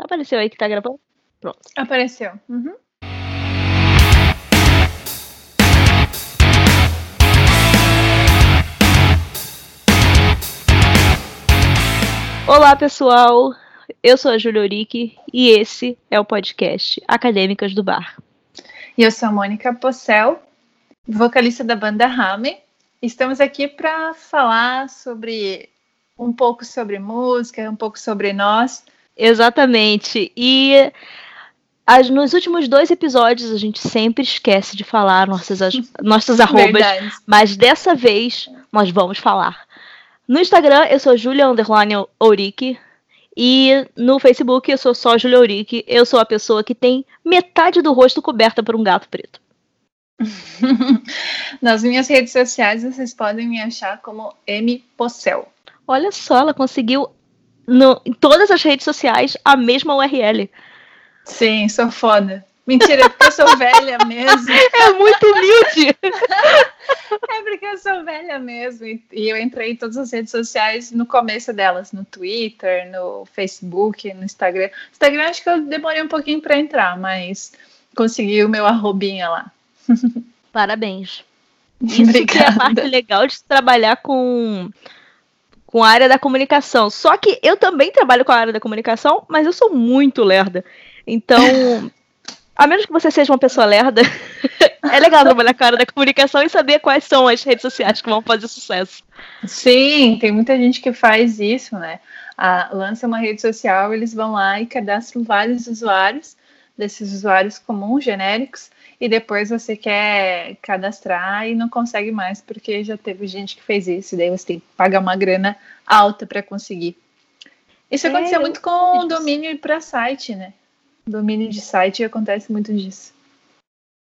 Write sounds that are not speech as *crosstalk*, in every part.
Apareceu aí que tá gravando? Pronto. Apareceu. Uhum. Olá, pessoal. Eu sou a Julia Urique e esse é o podcast Acadêmicas do Bar. E eu sou a Mônica Possel, vocalista da banda Rame. Estamos aqui para falar sobre um pouco sobre música, um pouco sobre nós. Exatamente. E as, nos últimos dois episódios a gente sempre esquece de falar nossas, as, *laughs* nossas arrobas, Verdade. mas dessa vez nós vamos falar. No Instagram eu sou Julia Underline Ourique e no Facebook eu sou só Julia Ourique. Eu sou a pessoa que tem metade do rosto coberta por um gato preto. *laughs* Nas minhas redes sociais vocês podem me achar como M Possel. Olha só, ela conseguiu no, em todas as redes sociais a mesma URL. Sim, sou foda. Mentira, é porque eu sou velha mesmo. *laughs* É muito humilde. *laughs* É porque eu sou velha mesmo. E e eu entrei em todas as redes sociais no começo delas, no Twitter, no Facebook, no Instagram. Instagram acho que eu demorei um pouquinho para entrar, mas consegui o meu arrobinha lá. *laughs* Parabéns. Isso que é a parte legal de trabalhar com, com a área da comunicação. Só que eu também trabalho com a área da comunicação, mas eu sou muito lerda. Então, *laughs* a menos que você seja uma pessoa lerda, *laughs* é legal trabalhar com a área da comunicação e saber quais são as redes sociais que vão fazer sucesso. Sim, tem muita gente que faz isso, né? Ah, lança uma rede social, eles vão lá e cadastram vários usuários, desses usuários comuns, genéricos, e depois você quer cadastrar e não consegue mais, porque já teve gente que fez isso, e daí você tem que pagar uma grana alta para conseguir. Isso É, muito com domínio para site, né? Domínio de site acontece muito disso.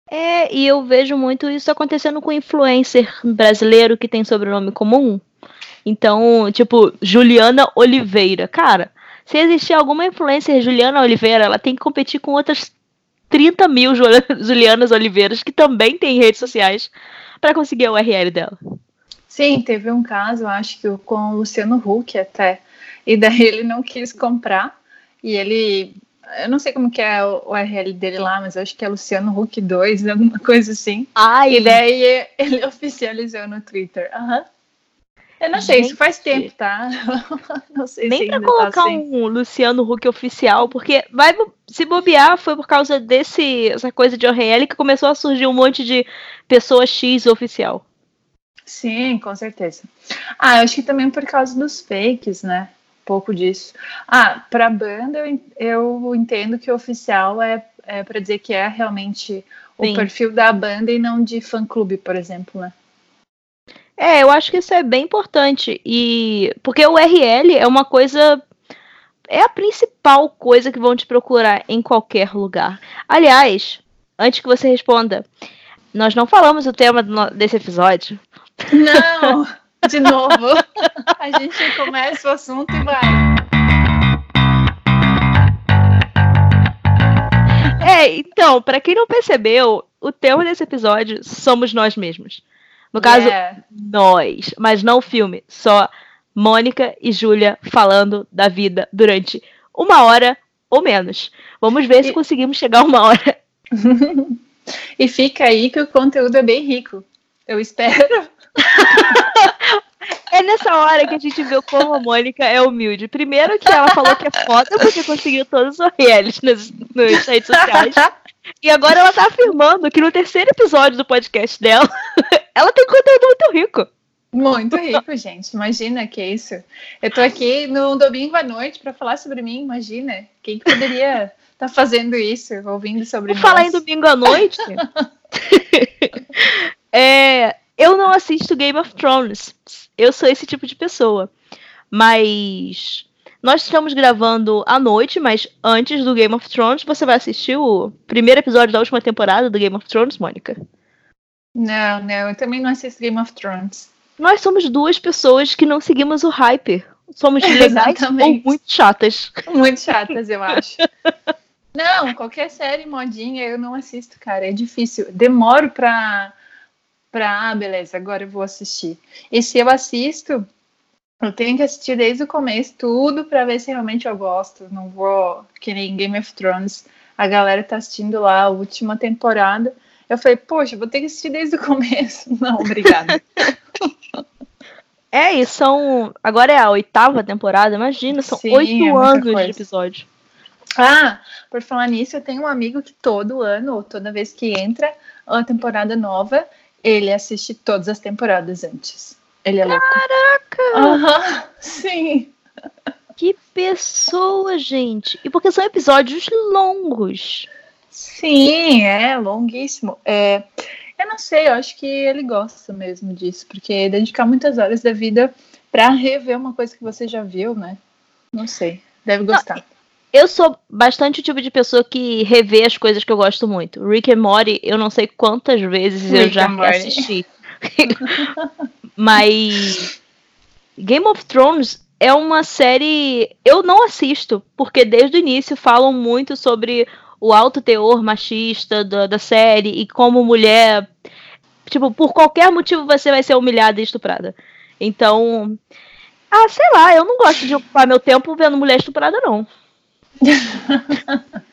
É, e eu vejo muito isso acontecendo com influencer brasileiro que tem sobrenome comum. Então, tipo, Juliana Oliveira. Cara, se existir alguma influencer Juliana Oliveira, ela tem que competir com outras 30 mil Ju- Julianas Oliveiras que também têm redes sociais para conseguir a URL dela. Sim, teve um caso, acho que com o Luciano Huck até, e daí ele não quis comprar, e ele, eu não sei como que é o URL dele lá, mas acho que é Luciano Huck 2, alguma coisa assim, Ai, e daí ele *laughs* oficializou no Twitter, aham. Eu não sei, isso faz tempo, tá? *laughs* Não sei Nem se pra tá colocar assim. um Luciano Huck oficial, porque vai se bobear foi por causa desse essa coisa de URL que começou a surgir um monte de pessoa X oficial. Sim, com certeza. Ah, eu acho que também por causa dos fakes, né? Pouco disso. Ah, pra banda eu, eu entendo que o oficial é, é para dizer que é realmente o Sim. perfil da banda e não de fã-clube, por exemplo, né? É, eu acho que isso é bem importante e porque o URL é uma coisa é a principal coisa que vão te procurar em qualquer lugar. Aliás, antes que você responda, nós não falamos o tema desse episódio. Não! *laughs* De novo, a gente começa o assunto e vai. É, então, pra quem não percebeu, o tema desse episódio somos nós mesmos. No caso, Yeah. nós, mas não o filme, só Mônica e Júlia falando da vida durante uma hora ou menos. Vamos ver se E- conseguimos chegar a uma hora. *laughs* E fica aí que o conteúdo é bem rico. Eu espero. *laughs* É nessa hora que a gente vê como a Mônica é humilde. Primeiro que ela falou que é foda porque conseguiu todos os ORLs nas, nas redes sociais. *laughs* E agora ela tá afirmando que no terceiro episódio do podcast dela, ela tem conteúdo muito rico. Muito rico, gente. Imagina que é isso. Eu tô aqui no domingo à noite para falar sobre mim. Imagina. Quem que poderia estar fazendo isso, ouvindo sobre nós? falar em domingo à noite. *laughs* é, eu não assisto Game of Thrones. Eu sou esse tipo de pessoa. Mas nós estamos gravando à noite, mas antes do Game of Thrones, você vai assistir o primeiro episódio da última temporada do Game of Thrones, Mônica? Não, não. Eu também não assisto Game of Thrones. Nós somos duas pessoas que não seguimos o hype. Somos *laughs* legais ou muito chatas. Muito chatas, eu acho. Não, qualquer série modinha eu não assisto, cara. É difícil. Demoro pra. pra ah, beleza, agora eu vou assistir. E se eu assisto, Eu tenho que assistir desde o começo tudo para ver se realmente eu gosto. Não vou que nem Game of Thrones. A galera tá assistindo lá a última temporada. Eu falei, poxa, vou ter que assistir desde o *laughs* começo. Não, obrigada. é, e são. Agora é a oitava temporada, imagina, são oito é anos coisa. de episódio. Ah, por falar nisso, eu tenho um amigo que todo ano, ou toda vez que entra uma temporada nova, ele assiste todas as temporadas antes. Ele é Caraca! louco. Aham, sim. Que pessoa, gente. E porque são episódios longos. Sim, é longuíssimo. É, eu não sei, eu acho que ele gosta mesmo disso, porque dedicar muitas horas da vida para rever uma coisa que você já viu, né? Não sei, deve gostar. Não, eu sou bastante o tipo de pessoa que revê as coisas que eu gosto muito. Rick and Morty, eu não sei quantas vezes Rick eu já assisti. *laughs* Mas Game of Thrones é uma série eu não assisto, porque desde o início falam muito sobre o alto teor machista da, da série e como mulher, tipo, por qualquer motivo você vai ser humilhada e estuprada. Então, ah, sei lá, eu não gosto de ocupar meu tempo vendo mulher estuprada não. *laughs*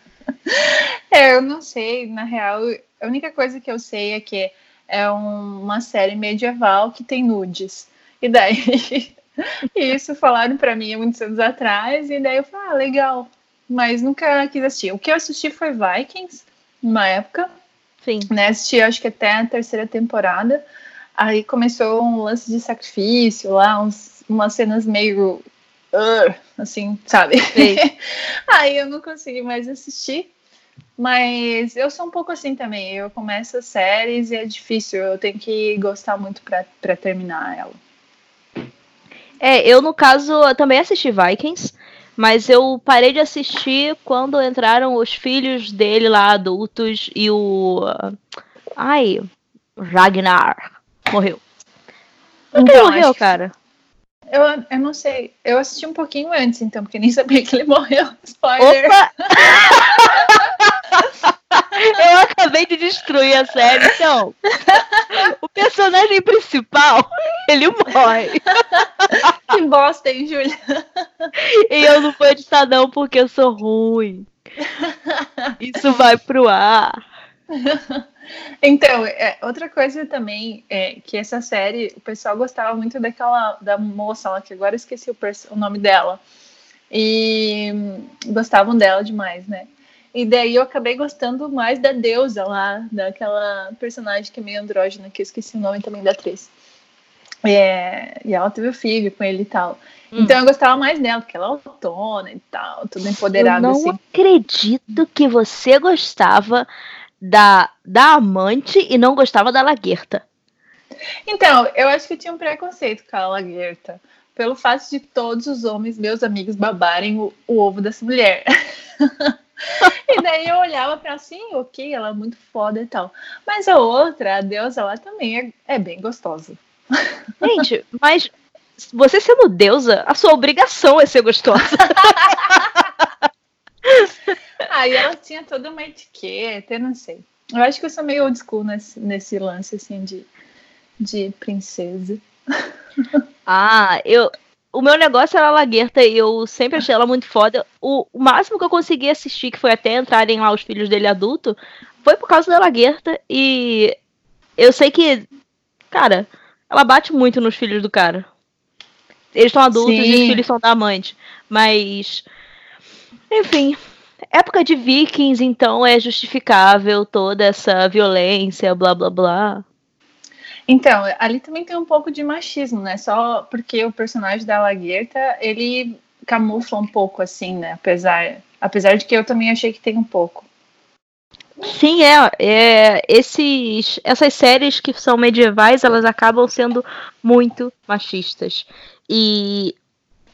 é, eu não sei, na real, a única coisa que eu sei é que é um, uma série medieval que tem nudes. E daí, *laughs* isso falaram para mim há muitos anos atrás, e daí eu falei, ah, legal. Mas nunca quis assistir. O que eu assisti foi Vikings, numa época. Sim. Né, assisti acho que até a terceira temporada. Aí começou um lance de sacrifício lá, uns, umas cenas meio uh, assim, sabe? *laughs* Aí eu não consegui mais assistir. Mas eu sou um pouco assim também. Eu começo as séries e é difícil. Eu tenho que gostar muito para terminar ela. É, eu no caso eu também assisti Vikings, mas eu parei de assistir quando entraram os filhos dele lá adultos e o ai, Ragnar morreu. Por que então, morreu, cara? Eu, eu não sei. Eu assisti um pouquinho antes, então, porque nem *laughs* sabia que ele morreu. Spoiler. Opa! *laughs* *laughs* eu acabei de destruir a série, então. O personagem principal, ele morre. *laughs* Que bosta, hein, Júlia? E eu não vou editar, não, porque eu sou ruim. Isso vai pro ar. Então, é, outra coisa também é que essa série, o pessoal gostava muito daquela da moça lá, que agora eu esqueci o, o nome dela. E gostavam dela demais, né? E daí eu acabei gostando mais da deusa lá, daquela personagem que é meio andrógena, que eu esqueci o nome também da atriz. É, e ela teve o filho com ele e tal. Hum. Então eu gostava mais dela, porque ela é autona e tal, tudo empoderada. Eu não assim. acredito que você gostava da, da amante e não gostava da Laguerta. Então, eu acho que eu tinha um preconceito com a Laguerta. Pelo fato de todos os homens, meus amigos, babarem o, o ovo dessa mulher. *laughs* *laughs* e daí eu olhava para assim, ok, ela é muito foda e tal. Mas a outra, a deusa, ela também é, é bem gostosa. *laughs* Gente, mas você sendo deusa, a sua obrigação é ser gostosa. *laughs* Aí ela tinha toda uma etiqueta, eu não sei. Eu acho que eu sou meio old school nesse, nesse lance, assim, de, de princesa. Ah, eu. O meu negócio era a Laguerta e eu sempre achei ela muito foda. O, o, máximo que eu consegui assistir, que foi até entrarem lá os filhos dele adulto, foi por causa da Laguerta. E eu sei que, cara, ela bate muito nos filhos do cara. Eles estão adultos Sim. e os filhos são da amante. Mas. Enfim, época de vikings, então é justificável toda essa violência, blá blá blá. Então, ali também tem um pouco de machismo, né? Só porque o personagem da Laguerta, ele camufla um pouco, assim, né? Apesar, apesar de que eu também achei que tem um pouco. Sim, é, é. Esses, essas séries que são medievais, elas acabam sendo muito machistas. E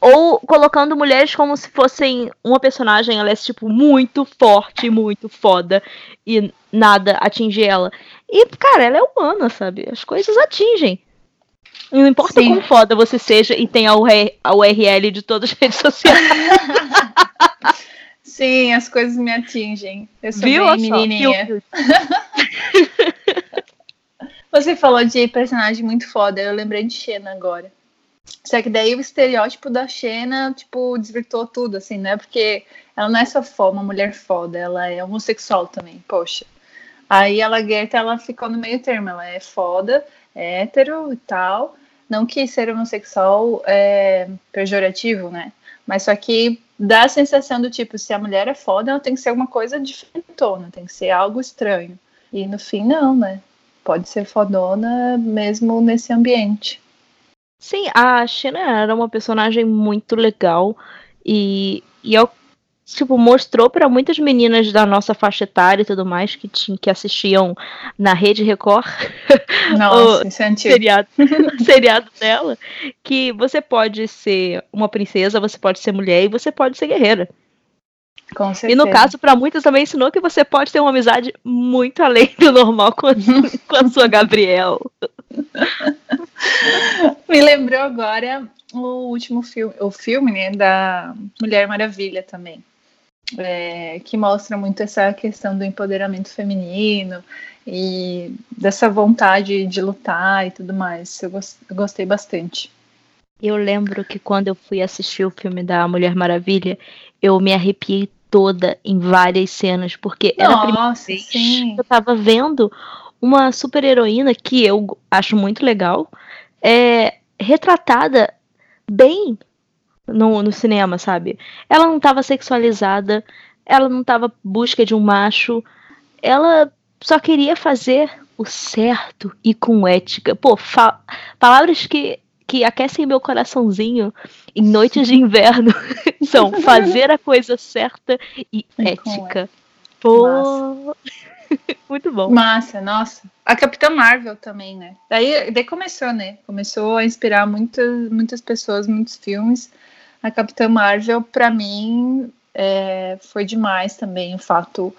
ou colocando mulheres como se fossem uma personagem, ela é tipo muito forte, muito foda e nada atinge ela. E, cara, ela é humana, sabe? As coisas atingem. E não importa Sim. como foda você seja e tenha a URL de todas as *laughs* redes sociais. *laughs* Sim, as coisas me atingem. Eu sou Viu? bem menininha. *laughs* você falou de personagem muito foda, eu lembrei de Xena agora. Só que daí o estereótipo da Xena, tipo, desvirtuou tudo, assim, né? Porque ela não é só foda, uma mulher foda, ela é homossexual também, poxa. Aí a Guerta, ela ficou no meio termo, ela é foda, é hétero e tal. Não que ser homossexual é pejorativo, né? Mas só que dá a sensação do tipo, se a mulher é foda, ela tem que ser alguma coisa diferentona, tem que ser algo estranho. E no fim, não, né? Pode ser fodona mesmo nesse ambiente. Sim, a Xena era uma personagem muito legal e, e eu, tipo, mostrou para muitas meninas da nossa faixa etária e tudo mais que, que assistiam na Rede Record *laughs* Nossa, o é seriado, *laughs* seriado dela que você pode ser uma princesa, você pode ser mulher e você pode ser guerreira. Com certeza. E no caso, para muitas também ensinou que você pode ter uma amizade muito além do normal com a, *laughs* com a sua Gabriel. Me lembrou agora o último filme, o filme né, da Mulher Maravilha também. É, que mostra muito essa questão do empoderamento feminino e dessa vontade de lutar e tudo mais. Eu, eu gostei bastante. Eu lembro que quando eu fui assistir o filme da Mulher Maravilha, eu me arrepiei toda em várias cenas, porque Nossa, era a primeira vez sim. que eu tava vendo uma super heroína que eu acho muito legal, é retratada bem no, no cinema, sabe? Ela não tava sexualizada, ela não tava busca de um macho, ela só queria fazer o certo e com ética. Pô, palavras que que aquecem meu coraçãozinho em noites de inverno *laughs* são *laughs* fazer a coisa certa e ética. Pô. *laughs* Muito bom. Massa, nossa. A Capitã Marvel também, né? Daí, daí começou, né? Começou a inspirar muitas, muitas pessoas, muitos filmes. A Capitã Marvel, para mim, é, foi demais também o fato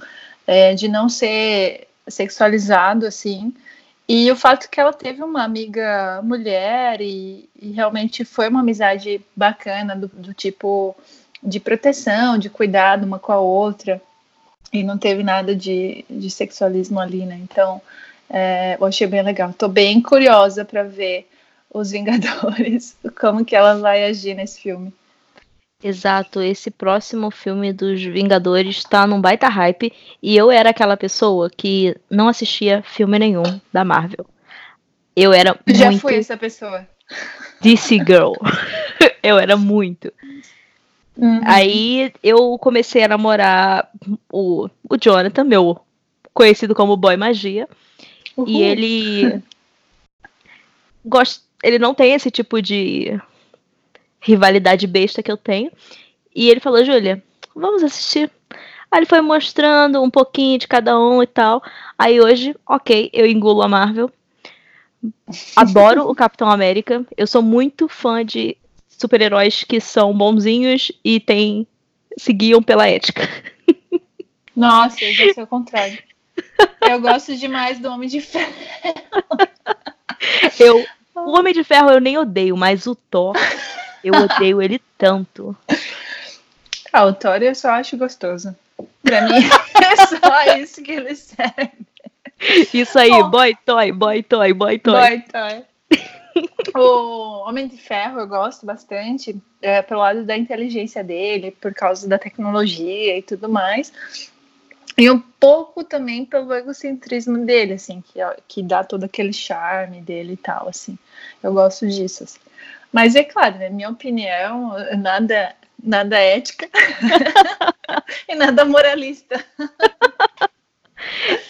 é, de não ser sexualizado, assim, e o fato que ela teve uma amiga mulher e, e realmente foi uma amizade bacana, do, do, tipo de proteção, de cuidado uma com a outra, e não teve nada de, de sexualismo ali, né? Então, é, eu achei bem legal. Tô bem curiosa para ver os Vingadores, *laughs* como que ela vai agir nesse filme. Exato, esse próximo filme dos Vingadores tá num baita hype e eu era aquela pessoa que não assistia filme nenhum da Marvel. Eu era Já muito fui essa pessoa. DC Girl. *laughs* eu era muito. Uhum. Aí eu comecei a namorar o, o Jonathan, meu conhecido como Boy Magia. Uhum. E ele *laughs* gosta, ele não tem esse tipo de rivalidade besta que eu tenho. E ele falou, Júlia, vamos assistir. Aí ele foi mostrando um pouquinho de cada um e tal. Aí hoje, ok, eu engulo a Marvel. Adoro o Capitão América. Eu sou muito fã de super-heróis que são bonzinhos e tem, se guiam pela ética. Nossa, eu já sou o contrário. Eu gosto demais do Homem de Ferro. Eu, o Homem de Ferro eu nem odeio, mas o Thor eu odeio ele tanto. Ah, o Thor eu só acho gostoso. Pra mim *laughs* é só isso que ele serve. Isso aí, oh. boy toy, boy toy, boy toy. Boy toy. o Homem de Ferro eu gosto bastante, é, pelo lado da inteligência dele, por causa da tecnologia e tudo mais. E um pouco também pelo egocentrismo dele, assim, que, que dá todo aquele charme dele e tal, assim. Eu gosto disso. Assim. Mas é claro, na minha opinião, nada, nada ética *laughs* e nada moralista. *laughs*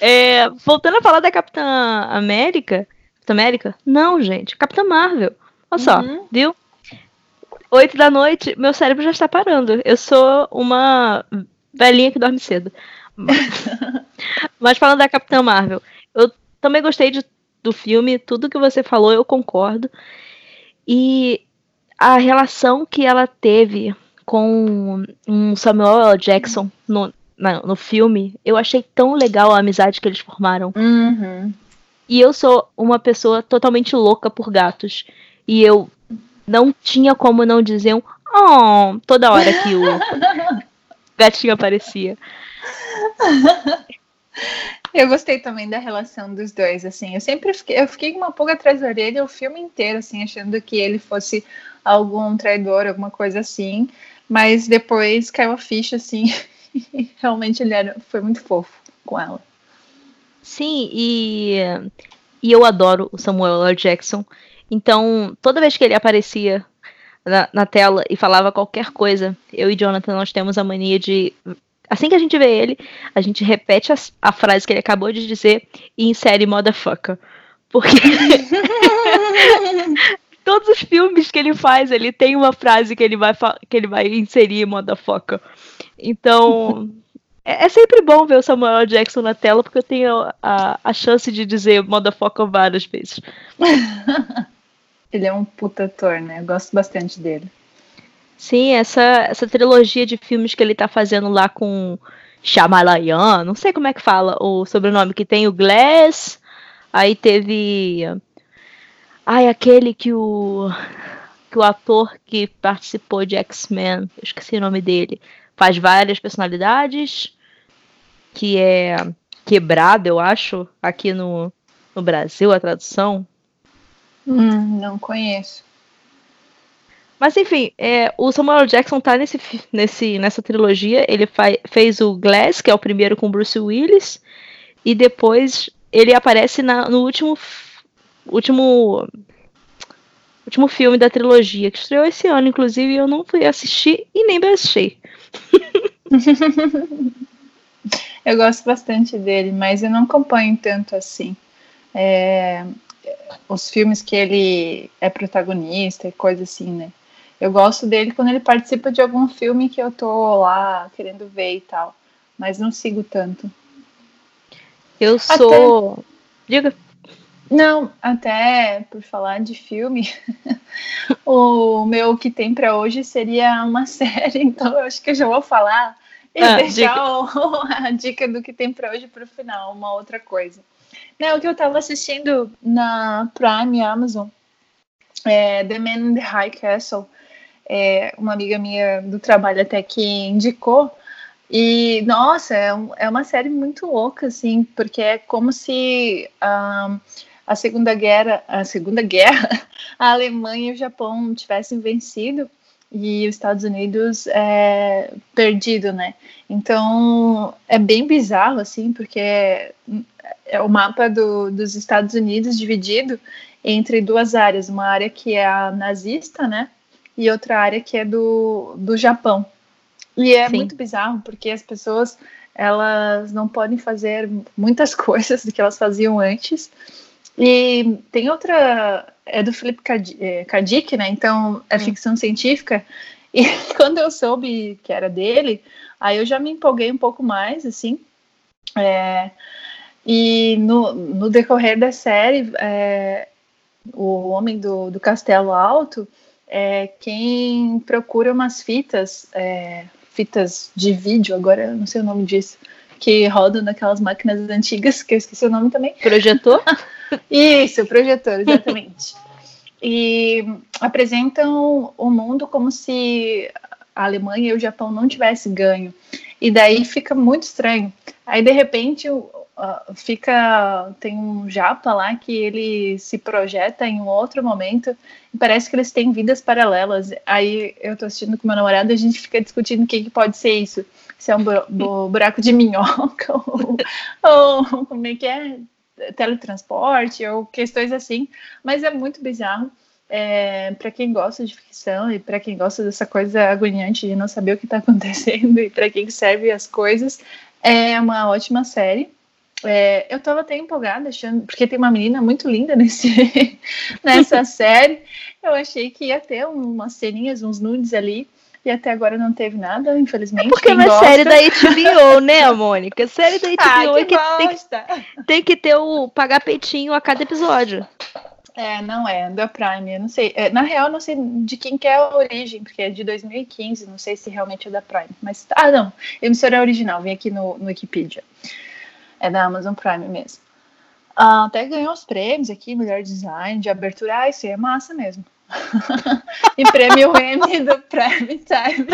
É, voltando a falar da Capitã América. Capitã América? Não, gente. Capitã Marvel. Olha só, uhum. viu? Oito da noite, meu cérebro já está parando. Eu sou uma velhinha que dorme cedo. *laughs* Mas falando da Capitã Marvel, eu também gostei de, do filme, tudo que você falou eu concordo. E a relação que ela teve com um Samuel L. Jackson no, no filme, eu achei tão legal a amizade que eles formaram. Uhum. E eu sou uma pessoa totalmente louca por gatos. E eu não tinha como não dizer um oh, toda hora que o *laughs* gatinho aparecia. *laughs* Eu gostei também da relação dos dois, assim. Eu sempre fiquei, eu fiquei uma pulga atrás da orelha o filme inteiro, assim, achando que ele fosse algum traidor, alguma coisa assim. Mas depois caiu a ficha, assim. E *laughs* realmente ele era, foi muito fofo com ela. Sim, e, e eu adoro o Samuel L. Jackson. Então, toda vez que ele aparecia na, na, tela e falava qualquer coisa, eu e Jonathan nós temos a mania de. Assim que a gente vê ele, a gente repete a, a frase que ele acabou de dizer e insere motherfucker. Porque *laughs* todos os filmes que ele faz, ele tem uma frase que ele vai, que ele vai inserir motherfucker. Então, é, é, sempre bom ver o Samuel Jackson na tela, porque eu tenho a, a chance de dizer motherfucker várias vezes. *laughs* Ele é um puta ator, né? Eu gosto bastante dele. Sim, essa, essa trilogia de filmes que ele tá fazendo lá com Shamalayan, não sei como é que fala o sobrenome, que tem o Glass, aí teve... Ai, aquele que o que o ator que participou de X-Men, esqueci o nome dele, faz várias personalidades, que é quebrado, eu acho, aqui no, no Brasil, a tradução. Hum, não conheço. Mas enfim, é, o Samuel Jackson tá nesse, nesse, nessa trilogia. Ele fez o Glass, que é o primeiro com Bruce Willis, e depois ele aparece na, no último último último filme da trilogia que estreou esse ano, inclusive eu não fui assistir e nem baixei. *laughs* eu gosto bastante dele, mas eu não acompanho tanto assim. É, os filmes que ele é protagonista e coisa assim, né? Eu gosto dele quando ele participa de algum filme que eu tô lá querendo ver e tal, mas não sigo tanto. Eu sou. Até... Diga. Não, até por falar de filme, *laughs* o meu que tem para hoje seria uma *laughs* série, então eu acho que eu já vou falar e ah, deixar dica. O, *laughs* a dica do que tem para hoje para o final, uma outra coisa. Não, o que eu estava assistindo na Prime Amazon, é The Man in the High Castle, é, uma amiga minha do trabalho até que indicou, e nossa, é, um, é uma série muito louca, assim, porque é como se a Segunda Guerra, a Segunda Guerra, *laughs* a Alemanha e o Japão tivessem vencido e os Estados Unidos é, perdido, né? Então é bem bizarro assim, porque é, é o mapa do, dos Estados Unidos dividido entre duas áreas, uma área que é a nazista, né? E outra área que é do, do Japão. E é Sim. muito bizarro porque as pessoas elas não podem fazer muitas *laughs* coisas do que elas faziam antes. E tem outra é do Philip é, K. Dick, né? Então é ficção científica. *laughs* E quando eu soube que era dele, aí eu já me empolguei um pouco mais, assim. É, e no, no decorrer da série, é, o homem do, do Castelo Alto é quem procura umas fitas, é, fitas de vídeo, agora eu não sei o nome disso, que rodam naquelas máquinas antigas, que eu esqueci o nome também. Projetor? *laughs* Isso, projetor, exatamente. *laughs* e apresentam o mundo como se a Alemanha e o Japão não tivessem ganho. E daí fica muito estranho. Aí, de repente, uh, fica. Tem um japa lá que ele se projeta em um outro momento e parece que eles têm vidas paralelas. Aí eu tô assistindo com meu namorado e a gente fica discutindo o que, que pode ser isso. Se é um buraco de *laughs* minhoca ou, ou como é que é? teletransporte ou questões assim, mas é muito bizarro. É, para quem gosta de ficção e para quem gosta dessa coisa agoniante de não saber o que está *laughs* acontecendo e para quem serve as coisas, é uma ótima série. É, eu estava até empolgada, achando, porque tem uma menina muito linda nesse, *laughs* nessa série. Eu achei que ia ter umas ceninhas, uns nudes ali. E até agora não teve nada, infelizmente. É porque é gosta... série da HBO, né, Mônica? Série da *laughs* HBO ah, que, que tem, que, tem que ter o pagar peitinho a cada episódio. É, não é, da Prime, eu não sei. É, na real, não sei de quem que é a origem, porque é de 2015, não sei se realmente é da Prime. Mas, ah, não, emissora é original, vem aqui no, no Wikipedia. É da Amazon Prime mesmo. Ah, até ganhou os prêmios aqui, melhor design, de abertura. Ah, isso aí é massa mesmo. *laughs* e prêmio *laughs* M do Prime Time.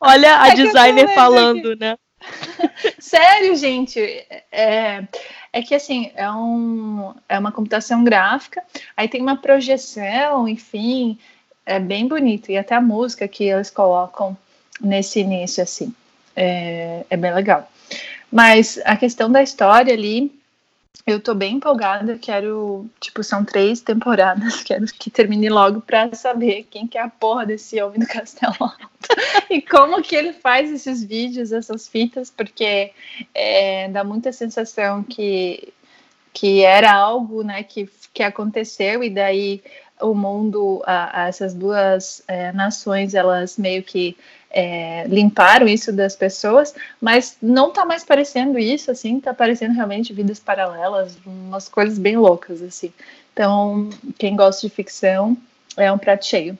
Olha a é designer falando, né? *laughs* Sério, gente. É, é que assim, é, um, é uma computação gráfica, aí tem uma projeção, enfim, é bem bonito. E até a música que eles colocam nesse início, assim, é, é bem legal. Mas a questão da história ali eu tô bem empolgada, quero, tipo, são três temporadas, *laughs* quero que termine logo pra saber quem que é a porra desse homem do Castelo Alto *laughs* e como que ele faz esses vídeos, essas fitas, porque é, dá muita sensação que, que era algo, né, que, que aconteceu e daí o mundo, a, a essas duas é, nações, elas meio que é, limparam isso das pessoas, mas não tá mais parecendo isso, assim, tá parecendo realmente vidas paralelas, umas coisas bem loucas, assim. Então, quem gosta de ficção é um prato cheio.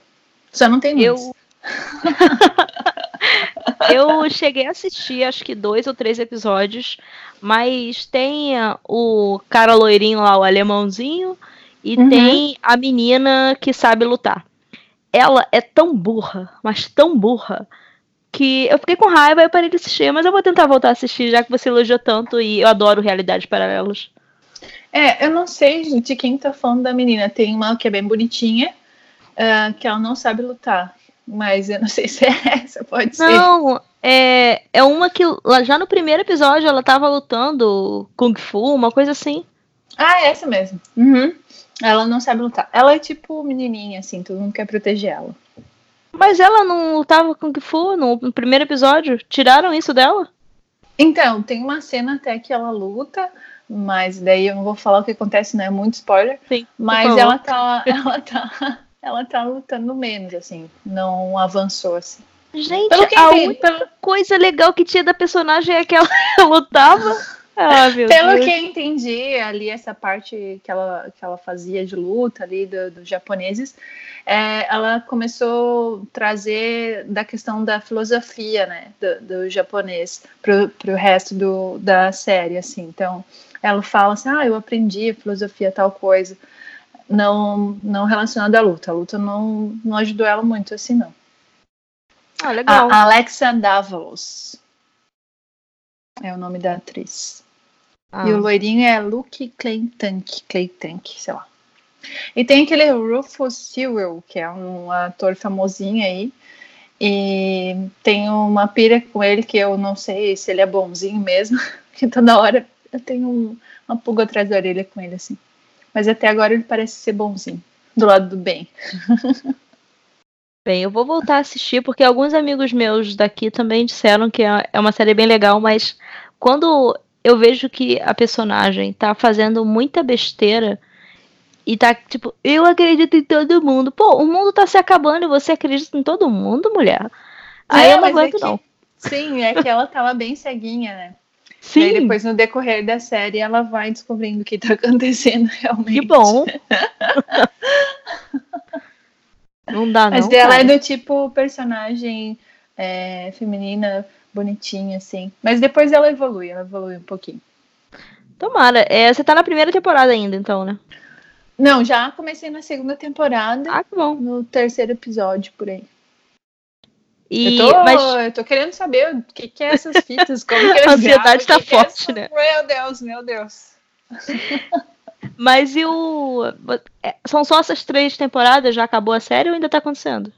Só não tem muitos. Eu... *laughs* eu cheguei a assistir, acho que dois ou três episódios, mas tem o cara loirinho lá, o alemãozinho, e uhum. tem a menina que sabe lutar ela é tão burra, mas tão burra, que eu fiquei com raiva e eu parei de assistir, mas eu vou tentar voltar a assistir, já que você elogiou tanto e eu adoro realidades paralelas. É, eu não sei de quem tá falando da menina. Tem uma que é bem bonitinha, uh, que ela não sabe lutar. Mas eu não *laughs* sei se é essa, pode não, ser. Não, é, é uma que já no primeiro episódio ela tava lutando Kung Fu, uma coisa assim. Ah, é essa mesmo. Uhum. Ela não sabe lutar. Ela é tipo menininha, assim, todo mundo quer proteger ela. Mas ela não lutava com que Fu no, primeiro episódio? Tiraram isso dela? Então, tem uma cena até que ela luta, mas daí eu não vou falar o que acontece, né? É muito spoiler. Sim. Mas ela tá, *laughs* ela tá, ela tá lutando menos, assim, não avançou assim. Gente, a única coisa legal que tinha da personagem é que ela *laughs* lutava. Ah, Pelo Deus. que eu entendi, ali essa parte que ela, que ela fazia de luta ali dos do japoneses, é, ela começou a trazer da questão da filosofia, né, do, do japonês para o resto do, da série, assim. Então, ela fala assim, ah, eu aprendi a filosofia tal coisa, não, não relacionada à luta. A luta não, não ajudou ela muito assim, não. Ah, legal. A Alexa Davalos é o nome da atriz. Ah. E o loirinho é Luke Claytank, Claytank, sei lá. E tem aquele Rufus Sewell, que é um ator famosinho aí. E tem uma pira com ele que eu não sei se ele é bonzinho mesmo, *laughs* que toda hora eu tenho um, uma pulga atrás da orelha com ele, assim. Mas até agora ele parece ser bonzinho, do lado do bem. *laughs* Bem, eu vou voltar a assistir porque alguns amigos meus daqui também disseram que é, é uma série bem legal, mas quando eu vejo que a personagem tá fazendo muita besteira e tá tipo, eu acredito em todo mundo. Pô, o mundo tá se acabando e você acredita em todo mundo, mulher? Aí é, eu não aguento, é que, não. Sim, é que ela tava bem ceguinha, né? Sim. E depois, no decorrer da série, ela vai descobrindo o que tá *laughs* acontecendo realmente. Que bom. *laughs* não dá, não. Mas ela é do tipo personagem é, feminina bonitinha, assim. Mas depois ela evolui, ela evolui um pouquinho. Tomara. É, você tá na primeira temporada ainda, então, né? Não, já comecei na segunda temporada. Ah, que bom. No terceiro episódio, por aí. E, eu, tô, mas... eu tô querendo saber o que, que é essas fitas, como *laughs* que eles A ansiedade tá que forte, que é né? Meu Deus, meu Deus. *laughs* Mas e o. É, são só essas três temporadas? Já acabou a série ou ainda tá acontecendo?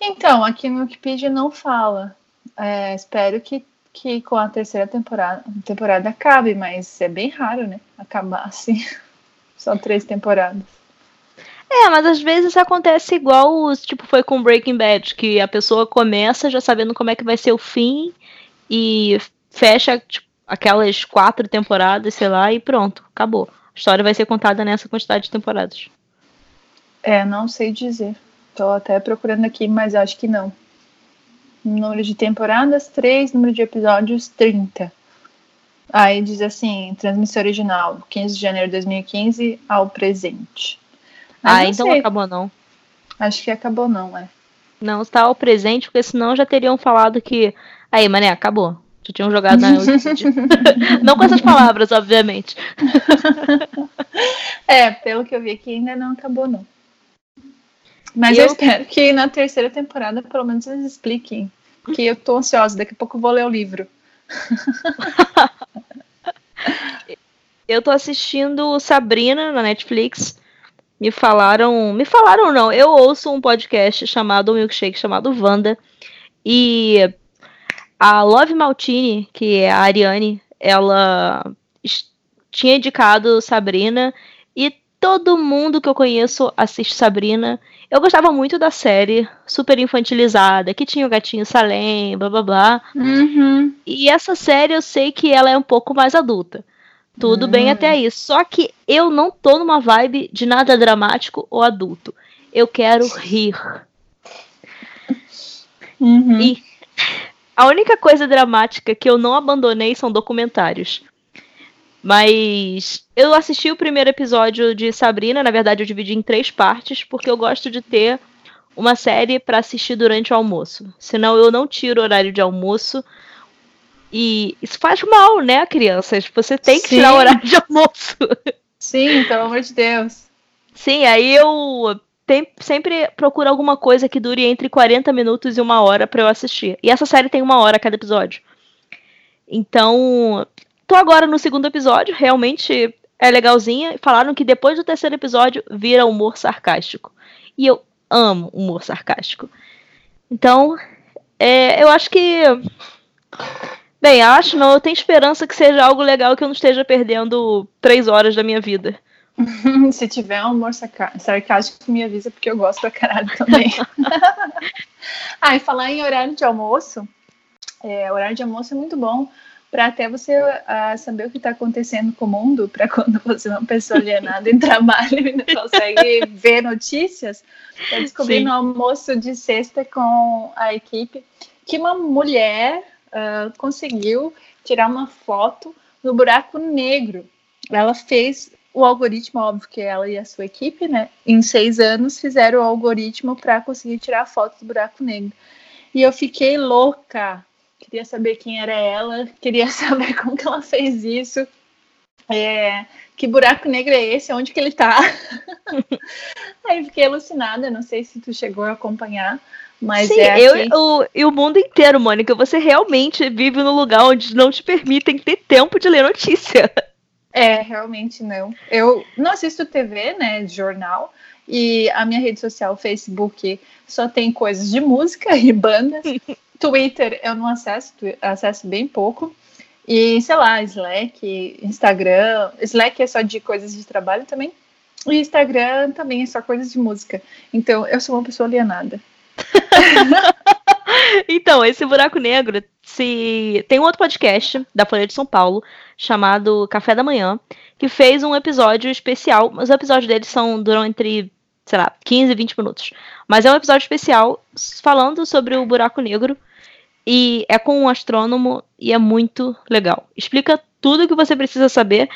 Então, aqui no Wikipedia não fala. É, espero que, que com a terceira temporada, temporada acabe, mas é bem raro, né? Acabar assim. *laughs* Só três temporadas. É, mas às vezes acontece igual, tipo, foi com Breaking Bad, que a pessoa começa já sabendo como é que vai ser o fim e fecha tipo, aquelas quatro temporadas, sei lá, e pronto, acabou. A história vai ser contada nessa quantidade de temporadas. É, não sei dizer. Tô até procurando aqui, mas acho que não. Número de temporadas, 3. Número de episódios, 30. Aí diz assim, transmissão original, 15 de janeiro de 2015 ao presente. Mas ah, então sei. acabou não. Acho que acabou não, é. Não, está ao presente, porque senão já teriam falado que. Aí, mané, acabou. Já tinham jogado na. *laughs* não com essas palavras, obviamente. *laughs* é, pelo que eu vi aqui, ainda não acabou, não. Mas eu, eu espero que na terceira temporada, pelo menos, eles expliquem. Que eu tô ansiosa, daqui a pouco eu vou ler o livro. *laughs* eu tô assistindo Sabrina na Netflix. Me falaram. Me falaram, não. Eu ouço um podcast chamado um Milkshake chamado Wanda. E a Love Maltini, que é a Ariane, ela tinha indicado Sabrina. E todo mundo que eu conheço assiste Sabrina. Eu gostava muito da série, super infantilizada, que tinha o gatinho Salem, blá blá blá. Uhum. E essa série eu sei que ela é um pouco mais adulta. Tudo bem até aí. Só que eu não tô numa vibe de nada dramático ou adulto. Eu quero rir. Uhum. E a única coisa dramática que eu não abandonei são documentários. Mas eu assisti o primeiro episódio de Sabrina, na verdade eu dividi em três partes, porque eu gosto de ter uma série para assistir durante o almoço. Senão eu não tiro o horário de almoço. E isso faz mal, né, crianças? Você tem que Sim. tirar o horário de almoço. Sim, pelo amor de Deus. Sim, aí eu tem- sempre procuro alguma coisa que dure entre 40 minutos e uma hora pra eu assistir. E essa série tem uma hora cada episódio. Então, tô agora no segundo episódio, realmente é legalzinha. Falaram que depois do terceiro episódio vira humor sarcástico. E eu amo humor sarcástico. Então, é, eu acho que. Bem, acho não, eu tenho esperança que seja algo legal que eu não esteja perdendo três horas da minha vida. *laughs* Se tiver um humor sarcástico, me avisa, porque eu gosto pra caralho também. *laughs* *laughs* ah, e falar em horário de almoço, é, horário de almoço é muito bom para até você ah, saber o que está acontecendo com o mundo, para quando você é uma pessoa alienada em *laughs* trabalho e não consegue ver notícias, para descobrir Sim. no almoço de sexta com a equipe que uma mulher ah, conseguiu tirar uma foto no buraco negro. Ela fez o algoritmo, óbvio que ela e a sua equipe, né, em seis anos fizeram o algoritmo para conseguir tirar foto do buraco negro. E eu fiquei louca. Queria saber quem era ela, queria *laughs* saber como que ela fez isso. É, que buraco negro é esse? Onde que ele tá? *laughs* Aí fiquei alucinada, não sei se tu chegou a acompanhar, mas Sim, é eu assim- o, e o mundo inteiro, Mônica. Você realmente vive num lugar onde não te permitem ter tempo de ler notícia. *laughs* É, realmente não. Eu não assisto TV, né, jornal, e a minha rede social, Facebook, só tem coisas de música e bandas. Twitter eu não acesso, acesso bem pouco. E, sei lá, Slack, Instagram. Slack é só de coisas de trabalho também. E Instagram também é só coisas de música. Então, eu sou uma pessoa alienada. *laughs* Então, esse buraco negro, se tem um outro podcast da Folha de São Paulo chamado Café da Manhã, que fez um episódio especial. Os episódios deles são duram entre, sei lá, 15 e 20 minutos. Mas é um episódio especial falando sobre o buraco negro e é com um astrônomo e é muito legal. Explica tudo o que você precisa saber.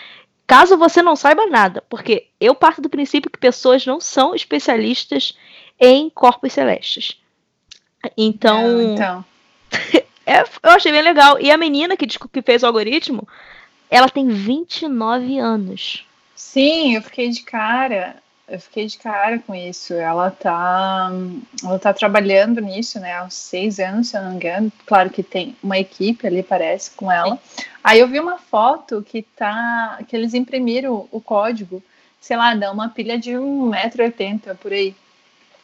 Caso você não saiba nada, porque eu parto do princípio que pessoas não são especialistas em corpos celestes. Então, Não, então. *laughs* é, eu achei bem legal. E a menina que, que fez o algoritmo, ela tem 29 anos. Sim, eu fiquei de cara. Eu fiquei de cara com isso. Ela tá, ela tá trabalhando nisso, né? Há seis anos, se eu não me engano. Claro que tem uma equipe ali, parece, com ela. Aí eu vi uma foto que tá, que eles imprimiram o código, sei lá, dá uma pilha de 1,80m por aí.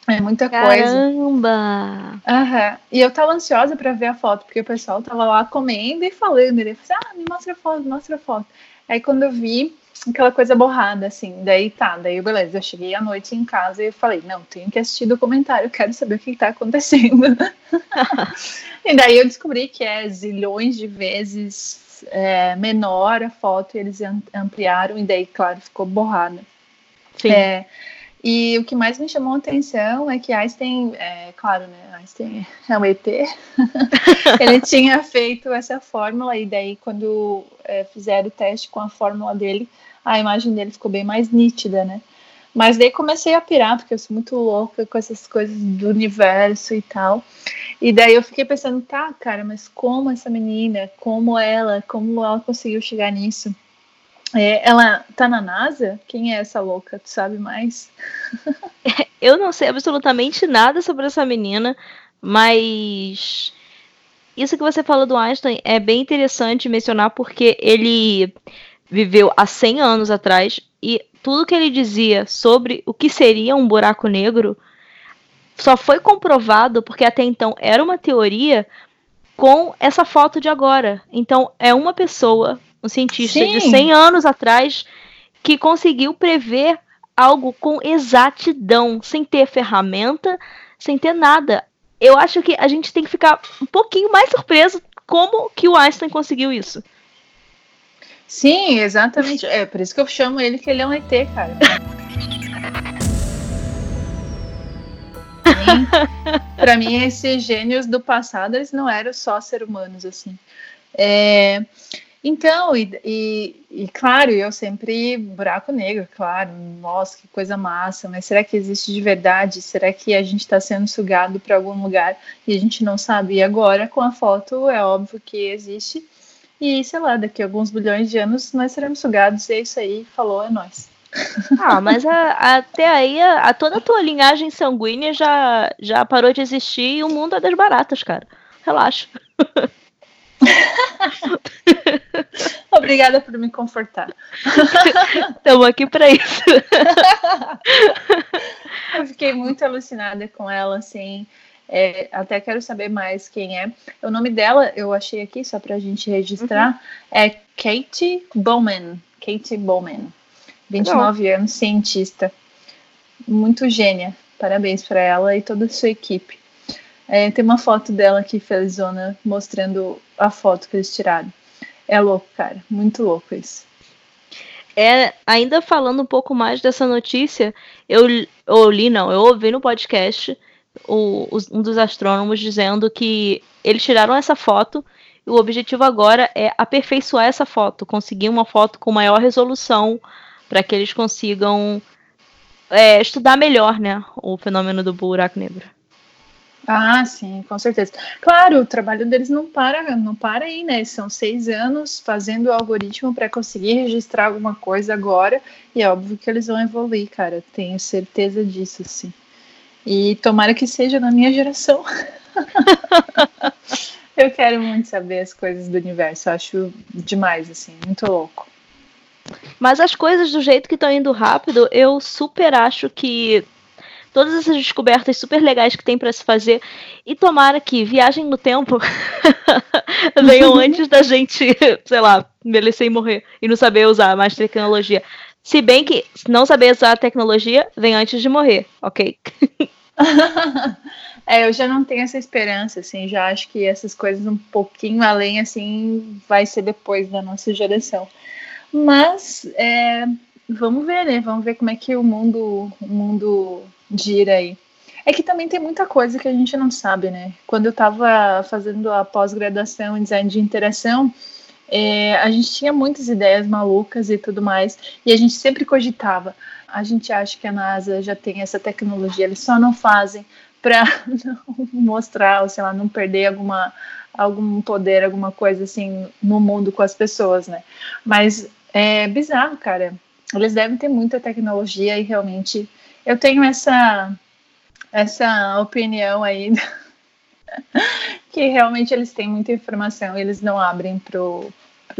É muita coisa. Caramba! Aham. E eu tava ansiosa pra ver a foto, porque o pessoal tava lá comendo e falando. Ele falou assim, ah, me mostra a foto, me mostra a foto. Aí quando eu vi, aquela coisa borrada, assim, daí tá, daí beleza, eu cheguei à noite em casa e falei, não, tenho que assistir documentário, quero saber o que, que tá acontecendo. *laughs* e daí eu descobri que é zilhões de vezes é, menor a foto e eles am- ampliaram, e daí, claro, ficou borrada. Sim. É, e o que mais me chamou a atenção é que Einstein, é, claro, né? Einstein *laughs* é um ET. *laughs* ele tinha feito essa fórmula e daí quando é, fizeram o teste com a fórmula dele, a imagem dele ficou bem mais nítida, né? Mas daí comecei a pirar, porque eu sou muito louca com essas coisas do universo e tal. E daí eu fiquei pensando, tá, cara, mas como essa menina, como ela, como ela conseguiu chegar nisso? É, ela tá na NASA? Quem é essa louca? Tu sabe mais? *laughs* Eu não sei absolutamente nada sobre essa menina, mas isso que você falou do Einstein é bem interessante mencionar porque ele viveu há 100 anos atrás e tudo que ele dizia sobre o que seria um buraco negro só foi comprovado porque até então era uma teoria com essa foto de agora. Então é uma pessoa, um cientista Sim. de 100 anos atrás que conseguiu prever algo com exatidão, sem ter ferramenta, sem ter nada. Eu acho que a gente tem que ficar um pouquinho mais surpreso como que o Einstein conseguiu isso. Sim, exatamente. É por isso que eu chamo ele que ele é um ET, cara. *laughs* para mim, esses gênios do passado, eles não eram só seres humanos, assim. É, então, e, e, e, claro, eu sempre buraco negro, claro, nossa, que coisa massa, mas será que existe de verdade? Será que a gente está sendo sugado para algum lugar e a gente não sabe? E agora, com a foto, é óbvio que existe. E sei lá, daqui a alguns bilhões de anos nós seremos sugados, e é isso aí, falou, é nós. *laughs* Ah, mas a, até aí a, a, toda a tua linhagem sanguínea já, já parou de existir e o mundo é das baratas, cara. Relaxa. *laughs* Obrigada por me confortar. *laughs* Estamos aqui para isso. Eu fiquei muito alucinada com ela, assim. É, até quero saber mais quem é. O nome dela, eu achei aqui, só para a gente registrar, uhum. é Kate Bowman. Kate Bowman. 29 Não. anos, cientista. Muito gênia. Parabéns para ela e toda a sua equipe. É, tem uma foto dela aqui, felizona, mostrando a foto que eles tiraram. É louco, cara. Muito louco isso. É, ainda falando um pouco mais dessa notícia, eu, eu li, não, eu ouvi no podcast o, um dos astrônomos dizendo que eles tiraram essa foto e o objetivo agora é aperfeiçoar essa foto, conseguir uma foto com maior resolução para que eles consigam é, estudar melhor, né, o fenômeno do buraco negro. Ah, sim, com certeza. Claro, o trabalho deles não para, não para aí, né? São seis anos fazendo o algoritmo para conseguir registrar alguma coisa agora, e é óbvio que eles vão evoluir, cara. Tenho certeza disso, sim. E tomara que seja na minha geração. *laughs* Eu quero muito saber as coisas do universo, acho demais, assim, muito louco. Mas as coisas do jeito que estão indo rápido, eu super acho que todas essas descobertas super legais que tem para se fazer. E tomara que viagem no tempo *laughs* venham *laughs* antes da gente, sei lá, envelhecer e morrer e não saber usar mais tecnologia. Se bem que não saber usar a tecnologia vem antes de morrer, ok? *laughs* é, eu já não tenho essa esperança, assim, já acho que essas coisas um pouquinho além, assim, vai ser depois da nossa geração. Mas é, vamos ver, né? Vamos ver como é que o mundo, o mundo gira aí. É que também tem muita coisa que a gente não sabe, né? Quando eu estava fazendo a pós-graduação em design de interação, é, a gente tinha muitas ideias malucas e tudo mais, e a gente sempre cogitava. A gente acha que a NASA já tem essa tecnologia, eles só não fazem para *laughs* mostrar, ou sei lá, não perder alguma, algum poder, alguma coisa assim no mundo com as pessoas, né? Mas é bizarro, cara. Eles devem ter muita tecnologia e realmente eu tenho essa essa opinião aí *laughs* que realmente eles têm muita informação e eles não abrem para o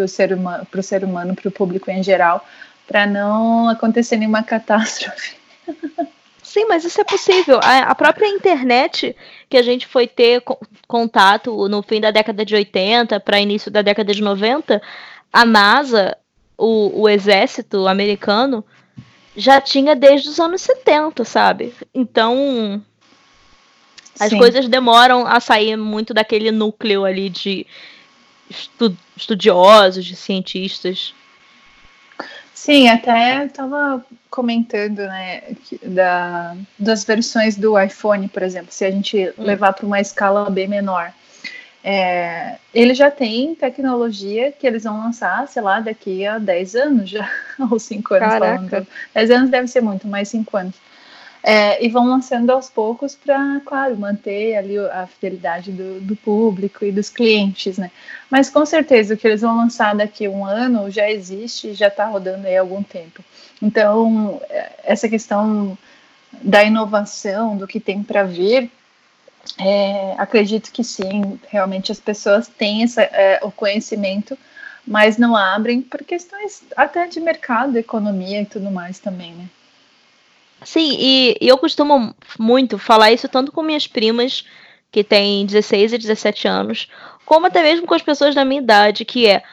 ser humano, para o ser humano, para o público em geral, para não acontecer nenhuma catástrofe. *laughs* Sim, mas isso é possível. A, a, própria internet que a gente foi ter contato no fim da década de 80 para início da década de 90, a NASA, o, o exército americano, já tinha desde os anos 70, sabe? Então, as Sim. coisas demoram a sair muito daquele núcleo ali de estu estudiosos, de cientistas. Sim, até estava comentando, né, da, das versões do iPhone, por exemplo, se a gente hum. levar para uma escala bem menor. É, ele já tem tecnologia que eles vão lançar, sei lá, daqui a 10 anos já, *laughs* ou 5 anos Caraca. falando. 10 anos deve ser muito, mais 5 anos. É, e vão lançando aos poucos para, claro, manter ali a fidelidade do, do, público e dos clientes, né? Mas com certeza o que eles vão lançar daqui a um ano já existe, já está rodando aí há algum tempo. Então, é, essa questão da inovação, do que tem para vir, é, acredito que sim, realmente as pessoas têm essa, é, o conhecimento, mas não abrem por questões até de mercado, economia e tudo mais também, né? Sim, e, eu costumo muito falar isso tanto com minhas primas, que têm 16 e 17 anos, como até mesmo com as pessoas da minha idade, que é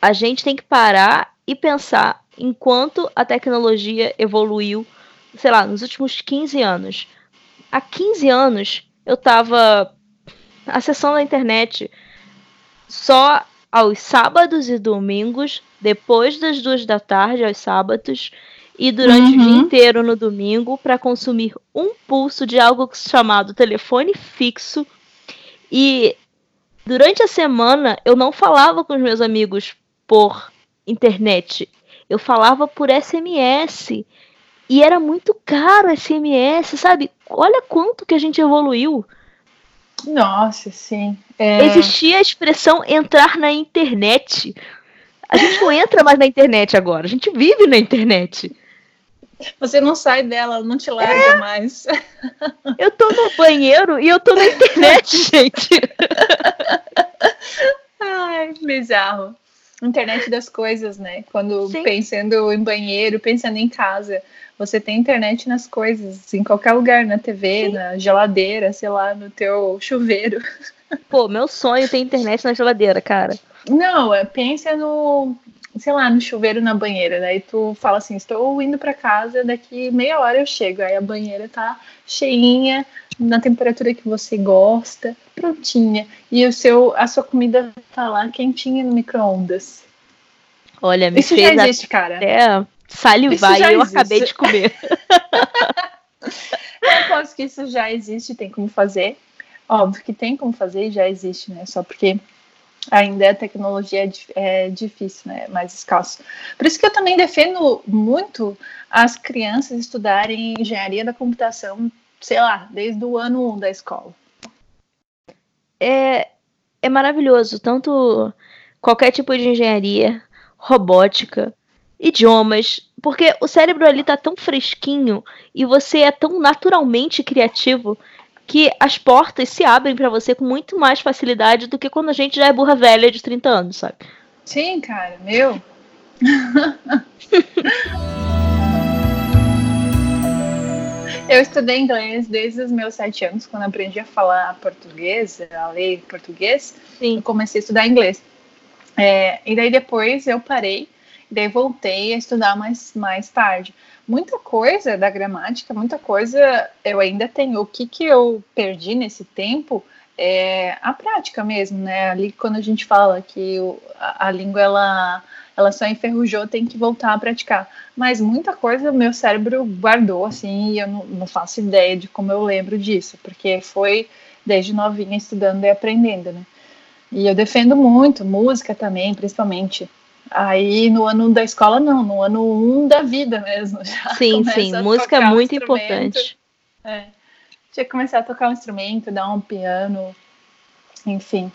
a gente tem que parar e pensar enquanto a tecnologia evoluiu, sei lá, nos últimos 15 anos. Há 15 anos eu estava acessando a internet só aos sábados e domingos, depois das duas da tarde, aos sábados, e durante uhum. o dia uhum. inteiro no domingo, para consumir um pulso de algo chamado telefone fixo. E durante a semana eu não falava com os meus amigos por internet, eu falava por SMS. E era muito caro SMS, sabe? Olha quanto que a gente evoluiu. Nossa, sim. É... Existia a expressão entrar na internet. A gente não entra mais na internet agora, a gente vive na internet. Você não sai dela, não te larga é. mais. *laughs* Eu tô no banheiro e eu tô na internet, *laughs* gente. Ai, bizarro. Internet das coisas, né? Quando Sim. pensando em banheiro, pensando em casa. Você tem internet nas coisas, em qualquer lugar, na TV, Sim. na geladeira, sei lá, no teu chuveiro. Pô, meu sonho é ter internet na geladeira, cara. Não, é, pensa no, sei lá, no chuveiro na banheira. Daí tu fala assim: estou indo para casa, daqui meia hora eu chego. Aí a banheira tá cheinha, na temperatura que você gosta, prontinha. E o seu, a sua comida tá lá quentinha no micro-ondas. Olha, me Isso fez já existe, cara. Até salivar e eu existe. acabei de comer. *laughs* eu posso que isso já existe, tem como fazer. Óbvio que tem como fazer e já existe, né? Só porque ainda a tecnologia é, é difícil, né? Mais escasso. Por isso que eu também defendo muito as crianças estudarem engenharia da computação, sei lá, desde o ano 1 da escola. É, é maravilhoso, tanto qualquer tipo de engenharia, robótica, idiomas, porque o cérebro ali tá tão fresquinho e você é tão naturalmente criativo que as portas se abrem para você com muito mais facilidade do que quando a gente já é burra velha de 30 anos, sabe? Sim, cara, meu. *laughs* Eu estudei inglês desde os meus sete anos, quando aprendi a falar português, a ler português. Sim. Eu comecei a estudar inglês. É, e daí depois eu parei Daí voltei a estudar mais, mais tarde. Muita coisa da gramática, muita coisa eu ainda tenho. O que, que eu perdi nesse tempo é a prática mesmo, né? Ali quando a gente fala que a, a língua ela, ela só enferrujou, tem que voltar a praticar. Mas muita coisa o meu cérebro guardou, assim, e eu não, não faço ideia de como eu lembro disso, porque foi desde novinha estudando e aprendendo, né? E eu defendo muito música também, principalmente. Aí no ano da escola não, no ano um da vida mesmo. *laughs* sim, sim, música é muito importante. É. Tinha que começar a tocar um instrumento, dar um piano, enfim.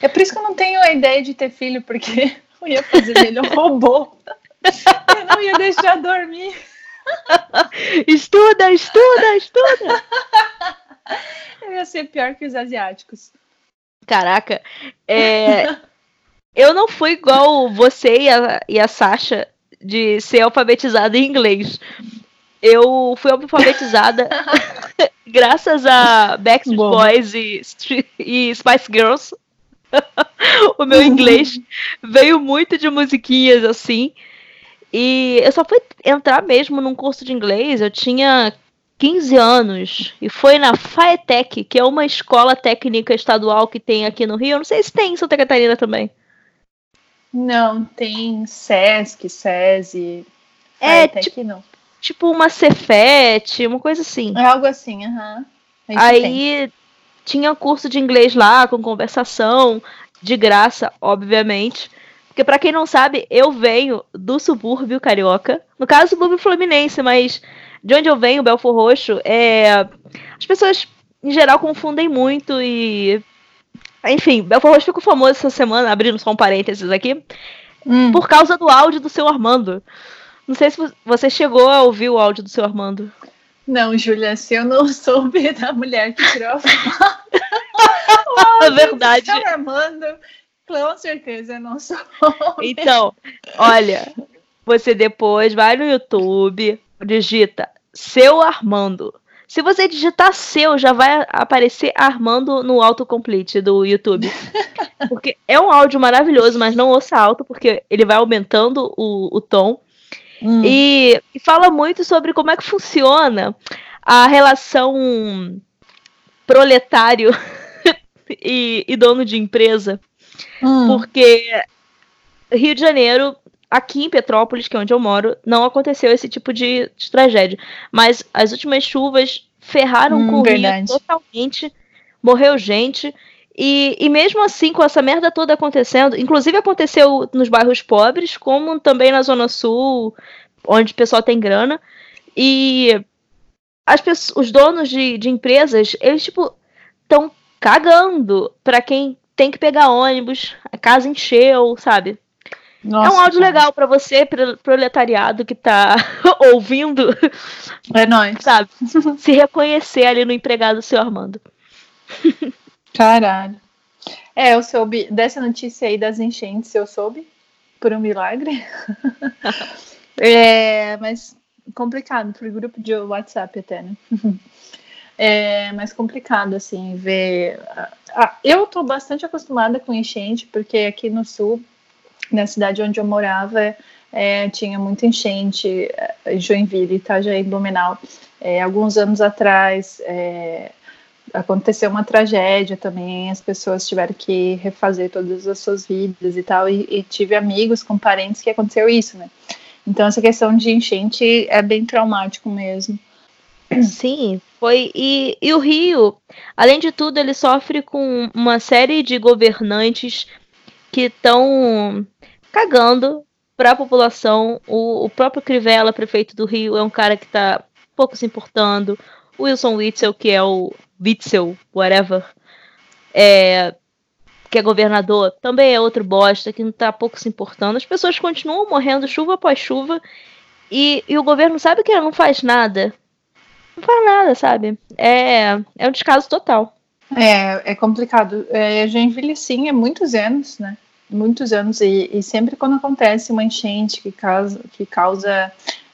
É por isso que eu não tenho a ideia de ter filho, porque *laughs* eu ia fazer dele um robô. Eu não ia deixar dormir. *laughs* estuda, estuda, estuda. Eu ia ser pior que os asiáticos. Caraca, é, eu não fui igual você e a, e a Sasha de ser alfabetizada em inglês. Eu fui alfabetizada *laughs* graças a Backstreet Bom. Boys e, e Spice Girls. *laughs* o meu inglês veio muito de musiquinhas assim. E eu só fui entrar mesmo num curso de inglês, eu tinha 15 anos. E foi na FAETEC, que é uma escola técnica estadual que tem aqui no Rio. Eu não sei se tem em Santa Catarina também. Não, tem Sesc, SESI. É, tipo, não. tipo uma Cefet, uma coisa assim. É algo assim, aham. Uhum. Aí tem. tinha curso de inglês lá, com conversação, de graça, obviamente. Porque para quem não sabe, eu venho do subúrbio carioca. No caso, subúrbio fluminense, mas de onde eu venho, Belfor Roxo, é... as pessoas em geral confundem muito e enfim, Belfort Roxo ficou famoso essa semana, abrindo só um parênteses aqui, hum. por causa do áudio do seu Armando. Não sei se você chegou a ouvir o áudio do seu Armando. Não, Júlia, se eu não *laughs* soube da mulher que tirou a foto. *laughs* É verdade. Armando, com certeza eu não sou. Então, olha, você depois vai no YouTube, digita seu Armando. Se você digitar seu, já vai aparecer Armando no autocomplete do YouTube. *laughs* Porque é um áudio maravilhoso, mas não ouça alto, porque ele vai aumentando o, o tom. Hum. E, e fala muito sobre como é que funciona a relação proletário *laughs* e, e, dono de empresa. Hum. Porque Rio de Janeiro aqui em Petrópolis, que é onde eu moro, não aconteceu esse tipo de, de tragédia. Mas as últimas chuvas ferraram hum, com o Rio totalmente. Morreu gente. E, e mesmo assim, com essa merda toda acontecendo, inclusive aconteceu nos bairros pobres, como também na Zona Sul, onde o pessoal tem grana. E as pessoas, os donos de, de empresas, eles, tipo, estão cagando para quem tem que pegar ônibus, a casa encheu, sabe? Nossa, é um áudio cara. legal para você, proletariado que tá *laughs* ouvindo. É nóis. Sabe? Se reconhecer ali no empregado seu Armando. Caralho. É, eu soube dessa notícia aí das enchentes, eu soube, por um milagre. *laughs* é, mas complicado, por grupo de WhatsApp até, né? *laughs* É mais complicado, assim, ver. Ah, eu tô bastante acostumada com enchente, porque aqui no sul na cidade onde eu morava é, tinha muita enchente, em é, Joinville, Itajaí, Blumenau. É, alguns anos atrás é, aconteceu uma tragédia também, as pessoas tiveram que refazer todas as suas vidas e tal, e, e tive amigos com parentes que aconteceu isso, né? Então essa questão de enchente é bem traumático mesmo. Sim, foi. E, e o Rio, além de tudo, ele sofre com uma série de governantes que estão cagando para a população. O, o, próprio Crivella, prefeito do Rio, é um cara que está pouco se importando. O Wilson Witzel, que é o Witzel, whatever, é, que é governador, também é outro bosta que não está pouco se importando. As pessoas continuam morrendo chuva após chuva e, e o governo sabe que não faz nada. Não faz nada, sabe? É, é um descaso total. É, é complicado. É, já envelheci há muitos anos, né? Muitos anos, e, e, sempre quando acontece uma enchente que causa, que causa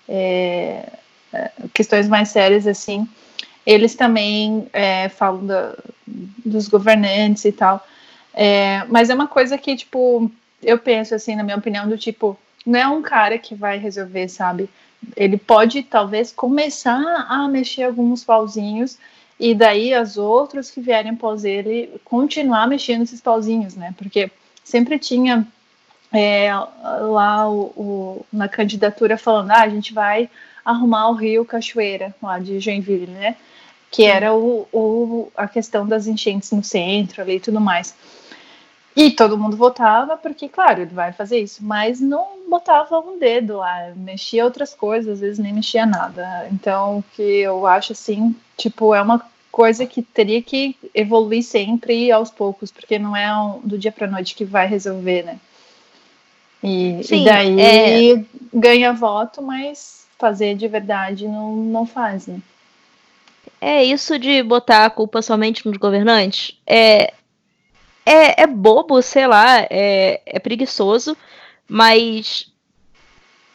é, é questões mais sérias assim, eles também é, falam dos governantes e tal. É, mas é uma coisa que, tipo, eu penso assim, na minha opinião, do tipo, não é um cara que vai resolver, sabe? Ele pode talvez começar a mexer alguns pauzinhos e daí as outros que vierem após ele continuar mexendo esses pauzinhos, né? Porque sempre tinha é, lá o, o, na candidatura falando, ah, a gente vai arrumar o Rio Cachoeira, lá de Joinville, né? Que era o, o, a questão das enchentes no centro ali e tudo mais. E todo mundo votava, porque, claro, ele vai fazer isso, mas não botava um dedo lá, mexia outras coisas, às vezes nem mexia nada. Então, o que eu acho assim, tipo, é uma coisa que teria que evoluir sempre aos poucos, porque não é um, do dia para noite que vai resolver, né? E, Sim, e daí é... ganha voto, mas fazer de verdade não, não faz, né? É isso de botar a culpa somente nos governantes. É, é, é bobo, sei lá, é, é preguiçoso, mas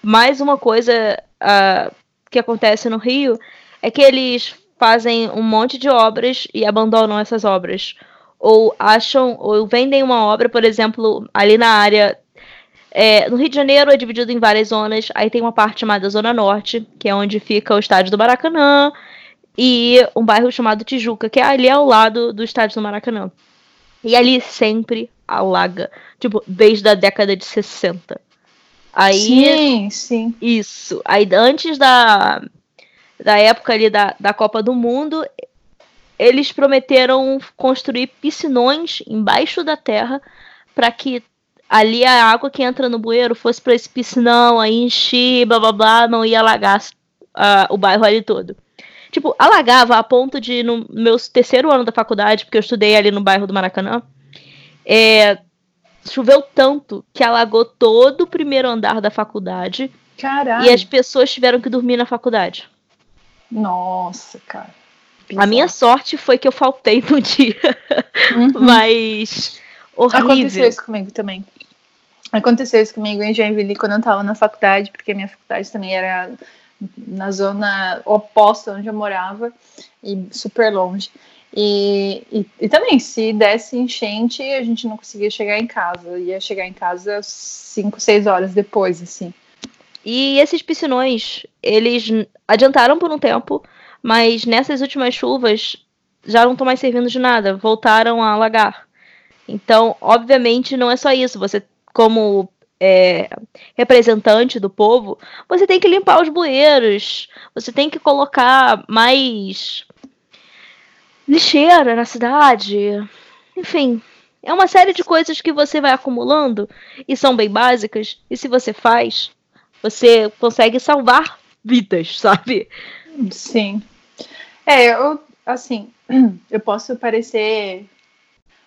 mais uma coisa uh, que acontece no Rio é que eles fazem um monte de obras e abandonam essas obras. Ou acham, ou vendem uma obra, por exemplo, ali na área. É, no Rio de Janeiro é dividido em várias zonas. Aí tem uma parte chamada Zona Norte, que é onde fica o estádio do Maracanã, e um bairro chamado Tijuca, que é ali ao lado do estádio do Maracanã. E ali sempre alaga. Tipo, desde a década de 60. Aí, sim, sim. Isso. Aí antes da, da época ali da, da Copa do Mundo, eles prometeram construir piscinões embaixo da terra para que ali a água que entra no bueiro fosse para esse piscinão, aí encher, blá blá blá, não ia alagar uh, o bairro ali todo. Tipo, alagava a ponto de, no meu terceiro ano da faculdade, porque eu estudei ali no bairro do Maracanã, é, choveu tanto que alagou todo o primeiro andar da faculdade. Caralho. E as pessoas tiveram que dormir na faculdade. Nossa, cara. A minha sorte foi que eu faltei no dia. Uhum. *laughs* Mas. Horrível. Aconteceu isso comigo também. Aconteceu isso comigo em Joinville quando eu tava na faculdade, porque a minha faculdade também era na zona oposta onde eu morava e super longe. E, e, e, também, se desse enchente, a gente não conseguia chegar em casa. Ia chegar em casa 5, 6 horas depois, assim. E esses piscinões, eles adiantaram por um tempo, mas nessas últimas chuvas já não estão mais servindo de nada, voltaram a alagar. Então, obviamente, não é só isso. Você, como é, representante do povo, você tem que limpar os bueiros, você tem que colocar mais lixeira na cidade. Enfim, é uma série de coisas que você vai acumulando e são bem básicas. E se você faz, você consegue salvar vidas, *laughs* sabe? Sim. É, eu, assim, *clears throat* eu posso parecer.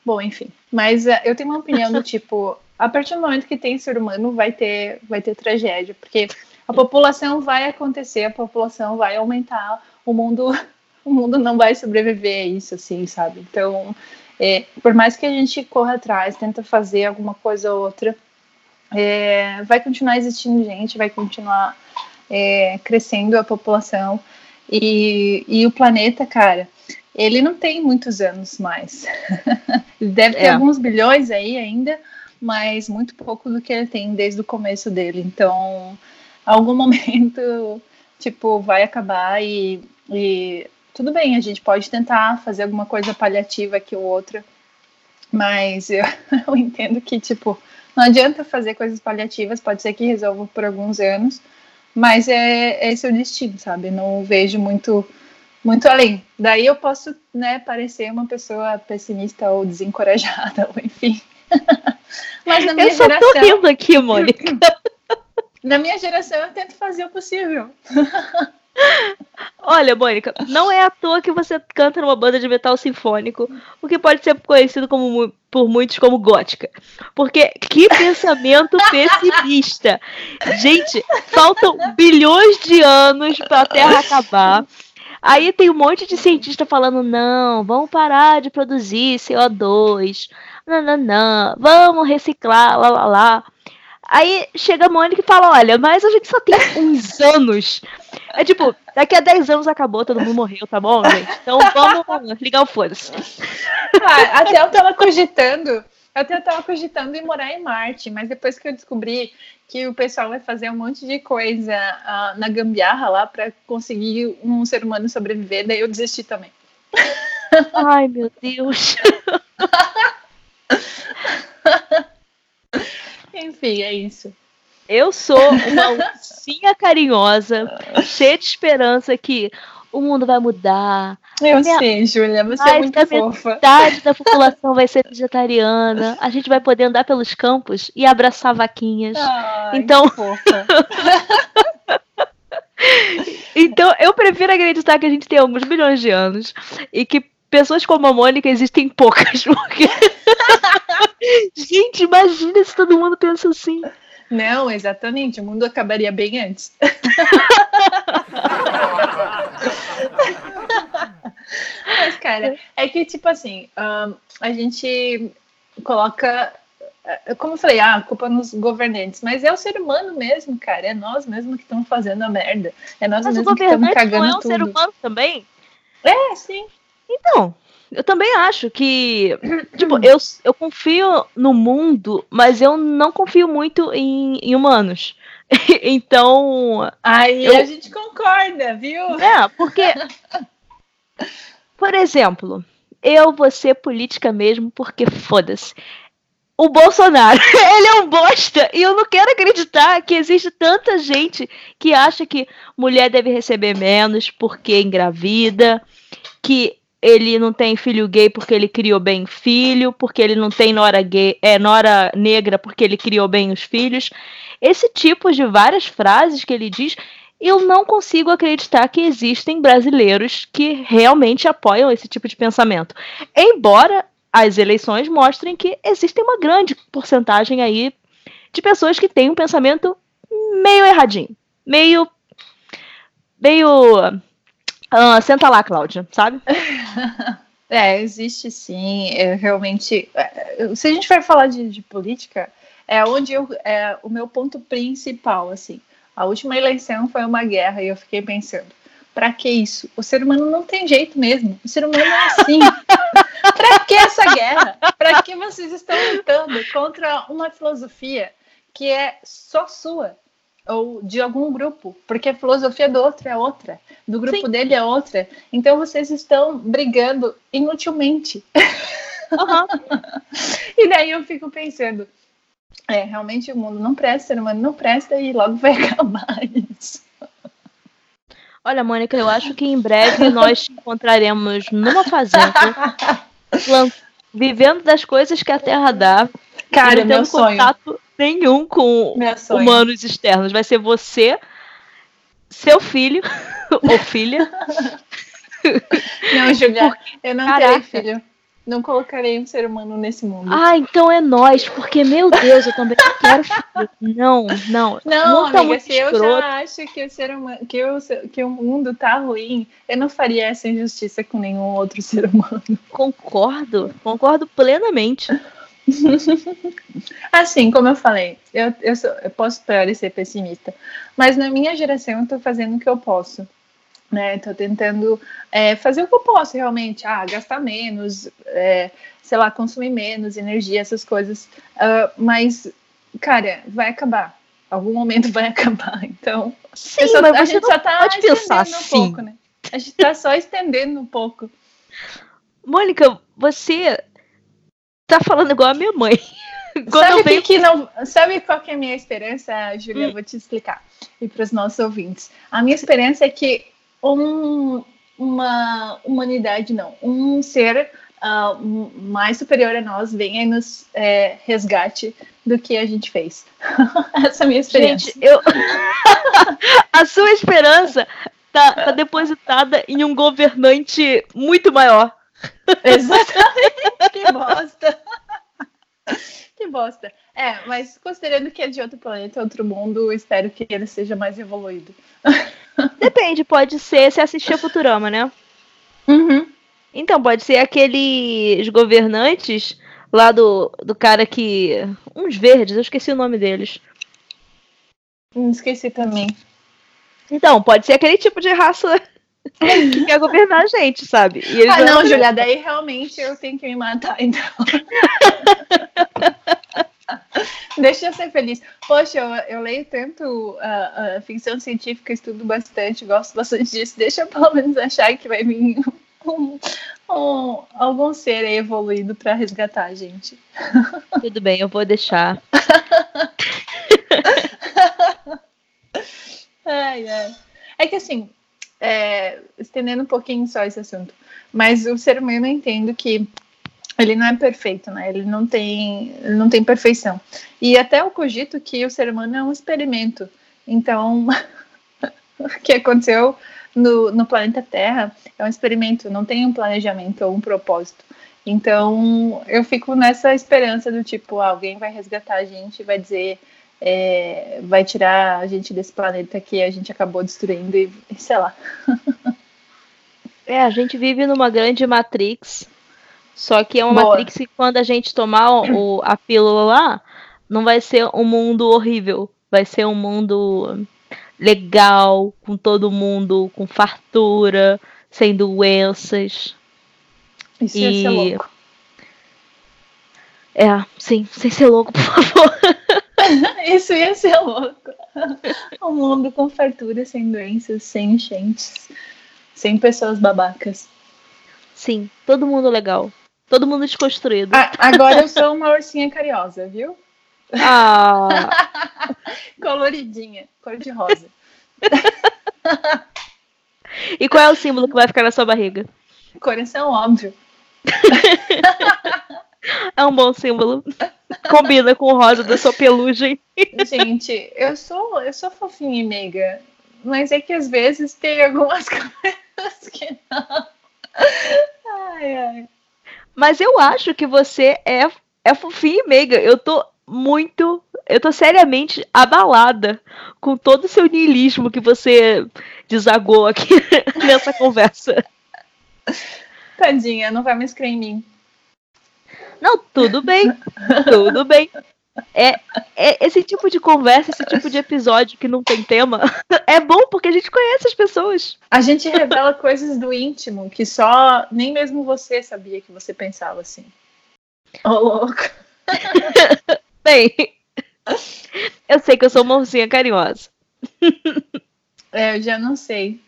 Bom, enfim. Mas uh, eu tenho uma opinião do *laughs* tipo: a partir do momento que tem ser humano, vai ter, vai ter tragédia. Porque a população vai acontecer, a população vai aumentar, o mundo *laughs* o mundo não vai sobreviver a isso, assim, sabe? Então, é, por mais que a gente corra atrás, tenta fazer alguma coisa ou outra, é, vai continuar existindo gente, vai continuar é, crescendo a população e, e o planeta, cara, ele não tem muitos anos mais. *laughs* deve ter é. alguns bilhões aí ainda, mas muito pouco do que ele tem desde o começo dele. Então, algum *laughs* momento, tipo, vai acabar e, e tudo bem, a gente pode tentar fazer alguma coisa paliativa aqui ou outra, mas eu, *laughs* eu entendo que, tipo, não adianta fazer coisas paliativas, pode ser que resolva por alguns anos, mas é, é esse o destino, sabe? Não vejo muito muito além. Daí eu posso, né, parecer uma pessoa pessimista ou desencorajada, *laughs* ou enfim. mas na minha eu geração. Eu tô rindo aqui, Mônica. *laughs* na minha geração eu tento fazer o possível. *laughs* Olha, Mônica, não é à toa que você canta numa banda de metal sinfônico, o que pode ser conhecido como, por muitos como gótica. Porque que *laughs* pensamento pessimista! Gente, faltam bilhões de anos para a Terra acabar. Aí tem um monte de cientista falando: não, vamos parar de produzir CO2, não, não, não, vamos reciclar, lá, lá, lá. Aí chega a Mônica e fala: Olha, mas a gente só tem *laughs* uns anos. É tipo, daqui a 10 anos acabou, todo mundo morreu, tá bom, gente? Então vamos ligar o foda-se. Ah, até eu tava cogitando, até eu tava cogitando em morar em Marte, mas depois que eu descobri que o pessoal vai fazer um monte de coisa uh, na gambiarra lá para conseguir um ser humano sobreviver, daí eu desisti também. Ai, meu Deus. *laughs* Enfim, é isso. Eu sou uma ursinha carinhosa, cheia de esperança que o mundo vai mudar. Eu minha... sei, Júlia, você é muito fofa. Metade da população vai ser vegetariana. A gente vai poder andar pelos campos e abraçar vaquinhas. Ai, então, *laughs* então eu prefiro acreditar que a gente tem alguns milhões de anos e que pessoas como a Mônica existem poucas, *laughs* porque. Gente, imagina se todo mundo pensa assim. Não, exatamente, o mundo acabaria bem antes. Mas, cara, é que, tipo assim, um, a gente coloca, eh, como eu falei, ah, a culpa nos governantes, mas é o ser humano mesmo, cara, é nós mesmo que estamos fazendo a merda. É nós mas mesmo que estamos cagando não é um tudo. ser humano também? É, sim. Então, eu também acho que. *clears throat* Tipo, eu, eu confio no mundo, mas eu não confio muito em, em humanos. *laughs* então. Aí eu... a gente concorda, viu? É, porque. *laughs* Por exemplo, eu vou ser política mesmo porque foda-se. O Bolsonaro, *laughs* ele é um bosta e eu não quero acreditar que existe tanta gente que acha que mulher deve receber menos porque engravida, que ele não tem filho gay porque ele criou bem filho, porque ele não tem nora gay, é nora negra porque ele criou bem os filhos. Esse tipo de várias frases que ele diz, eu não consigo acreditar que existem brasileiros que realmente apoiam esse tipo de pensamento. Embora as eleições mostrem que existe uma grande porcentagem aí de pessoas que têm um pensamento meio erradinho, meio meio Ah, senta lá, Cláudia, sabe? *laughs* É, existe sim. É, realmente, é, se a gente vai falar de, de política, é onde eu, é o meu ponto principal, assim. A última eleição foi uma guerra e eu fiquei pensando, para que isso? O ser humano não tem jeito mesmo. O ser humano é assim. *laughs* para que essa guerra? Para que vocês estão lutando contra uma filosofia que é só sua? Ou de algum grupo, porque a filosofia do outro é outra, do grupo Sim. dele é outra. Então vocês estão brigando inutilmente. Uhum. *laughs* e daí eu fico pensando, é, realmente o mundo não presta, o ser humano não presta e logo vai *laughs* acabar isso. Olha, Mônica, eu acho que em breve nós encontraremos numa fazenda, *laughs* vivendo das coisas que a Terra dá, Cara, meu sonho. contato nenhum com humanos externos. Vai ser você, seu filho *laughs* ou filha. Não, Julia, eu não Caraca. terei filho. Não colocarei um ser humano nesse mundo. Ah, então é nós, porque, meu Deus, eu também quero filho. Não, não. Não, tá amiga, se escroto. eu já acho que o ser humano, que o, que o mundo tá ruim, eu não faria essa injustiça com nenhum outro ser humano. Concordo, concordo plenamente. *laughs* assim, como eu falei, eu, eu, sou, eu posso parecer pessimista, mas na minha geração eu estou fazendo o que eu posso. Né, tô tentando é, fazer o que eu posso realmente, ah, gastar menos, é, sei lá, consumir menos energia, essas coisas. Uh, mas, cara, vai acabar. Algum momento vai *laughs* acabar. Então, Sim, só, a gente só tá pode pensar um assim. pouco, né? A gente tá só estendendo um pouco. Mônica, você tá falando igual a minha mãe. *laughs* sabe, venho... que não, sabe qual que é a minha esperança, Julia? Hum. Vou te explicar. E para os nossos ouvintes. A minha esperança é que um, uma humanidade, não, um ser uh, mais superior a nós venha e nos é, resgate do que a gente fez. *laughs* Essa é a minha esperança. Gente, eu... *laughs* a sua esperança tá, tá depositada em um governante muito maior. *laughs* Exatamente, que bosta. que bosta. É, mas considerando que é de outro planeta, outro mundo, espero que ele seja mais evoluído. Depende, pode ser se assistir a Futurama, né? Uhum. Então, pode ser aqueles governantes lá do, do cara que. Uns verdes, eu esqueci o nome deles. Hum, esqueci também. Então, pode ser aquele tipo de raça que quer governar a gente, sabe? ah, não, não Julia, daí realmente eu tenho que me matar, então. *laughs* Deixa eu ser feliz. Poxa, eu, eu leio tanto uh, uh, ficção científica, estudo bastante, gosto bastante disso. Deixa eu pelo menos achar que vai vir *laughs* um, um, algum ser evoluído para resgatar a gente. *laughs* Tudo bem, eu vou deixar. ai, ai. É que assim, é, estendendo um pouquinho só esse assunto, mas o ser humano eu entendo que ele não é perfeito, né? Ele não tem, não tem perfeição. E até eu cogito que o ser humano é um experimento. Então, *laughs* o que aconteceu no, no planeta Terra é um experimento, não tem um planejamento ou um propósito. Então, eu fico nessa esperança do tipo, ah, alguém vai resgatar a gente, vai dizer, é, vai tirar a gente desse planeta que a gente acabou destruindo e, sei lá. *laughs* é, a gente vive numa grande Matrix, só que é uma Boa. Matrix que quando a gente tomar o, a pílula lá, não vai ser um mundo horrível, vai ser um mundo legal, com todo mundo, com fartura, sem doenças. Isso e... ia ser louco. É, sim, sem ser louco, por favor. *laughs* Isso ia ser louco. Um mundo com fartura, sem doenças, sem enchentes, sem pessoas babacas. Sim, todo mundo legal. Todo mundo desconstruído. A, agora eu sou uma *laughs* ursinha carinhosa, viu? Ah! *laughs* Coloridinha, cor de rosa. *laughs* e qual é o símbolo que vai ficar na sua barriga? Coração, óbvio. É um bom símbolo. Combina com o rosa da sua pelugem. Gente, eu sou, eu sou fofinha e meiga, mas é que às vezes tem algumas *laughs* coisas que não. Ai, ai. Mas eu acho que você é, é fofinha e meiga. Eu tô muito. Eu tô seriamente abalada com todo o seu niilismo que você desagou aqui *laughs* nessa conversa. Tadinha, não vai mais crer em mim. Não, tudo bem. tudo bem. É, é, esse tipo de conversa, esse tipo de episódio que não tem tema, *laughs* é bom porque a gente conhece as pessoas. A gente revela *laughs* coisas do íntimo que só nem mesmo você sabia que você pensava assim. Ô, oh, louco. *laughs* Bem, eu sei que eu sou uma ursinha carinhosa. É, eu já não sei.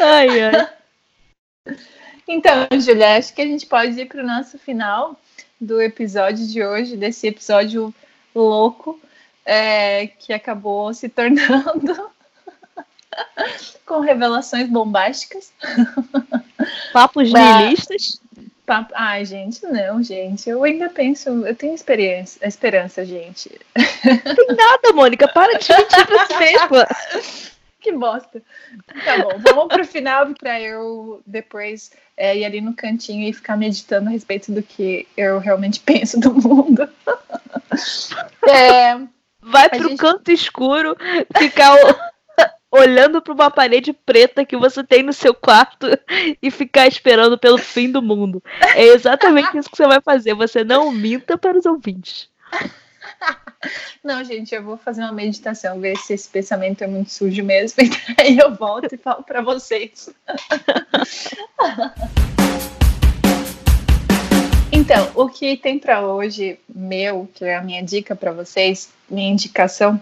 ai, ai. Então, Julia, acho que a gente pode ir para o nosso final do episódio de hoje, desse episódio louco, é, que acabou se tornando *laughs* com revelações bombásticas. Papos nihilistas. Papo... Ai, gente, não, gente. Eu ainda penso, eu tenho experiência, esperança, gente. Não tem nada, Mônica. Para de mentir pra *laughs* si mesma. Que bosta. Tá bom, vamos pro final para eu depois é, ir ali no cantinho e ficar meditando a respeito do que eu realmente *laughs* penso do mundo. É, Vai pro gente... canto escuro, ficar *laughs* olhando para uma parede preta que você tem no seu quarto *laughs* e ficar esperando pelo fim do mundo. É exatamente isso que você vai fazer. Você não minta para os ouvintes. Não, gente, eu vou fazer uma meditação, ver se esse pensamento é muito sujo mesmo, *laughs* e aí eu volto e falo para vocês. Então, o que tem para hoje, meu, que é a minha dica para vocês, minha indicação,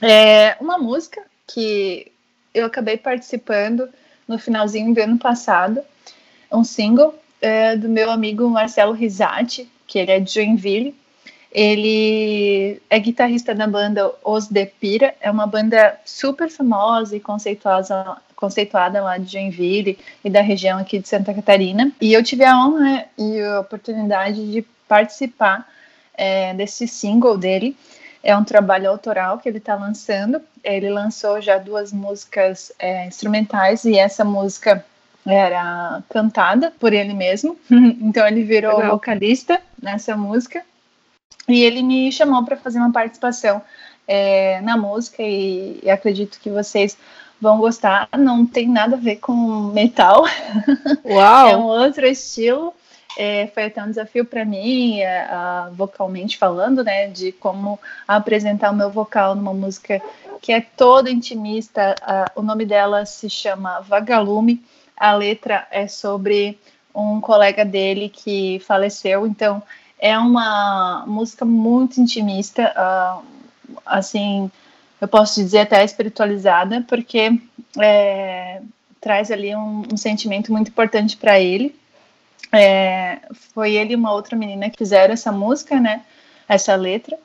é uma música que eu acabei participando no finalzinho do ano passado, um single é, do meu amigo Marcelo Risati, que ele é de Joinville, ele é guitarrista da banda Os De Pira, é uma banda super famosa e conceituosa, conceituada lá de Joinville e da região aqui de Santa Catarina. E eu tive a honra e a oportunidade de participar é, desse single dele. É um trabalho autoral que ele está lançando. Ele lançou já duas músicas é, instrumentais e essa música era cantada por ele mesmo. *laughs* então ele virou Legal. vocalista nessa música e ele me chamou para fazer uma participação é, na música e, e, acredito que vocês vão gostar. Não tem nada a ver com metal. *laughs* Uau! é um outro estilo. É, foi até um desafio para mim, é, vocalmente falando, né, de como apresentar o meu vocal numa música que é toda intimista. o nome dela se chama Vagalume. A letra é sobre um colega dele que faleceu, então é uma música muito intimista, uh, assim, eu posso dizer até espiritualizada, porque é, traz ali um, um, sentimento muito importante para ele. É, foi ele e uma outra menina que fizeram essa música, né? Essa letra.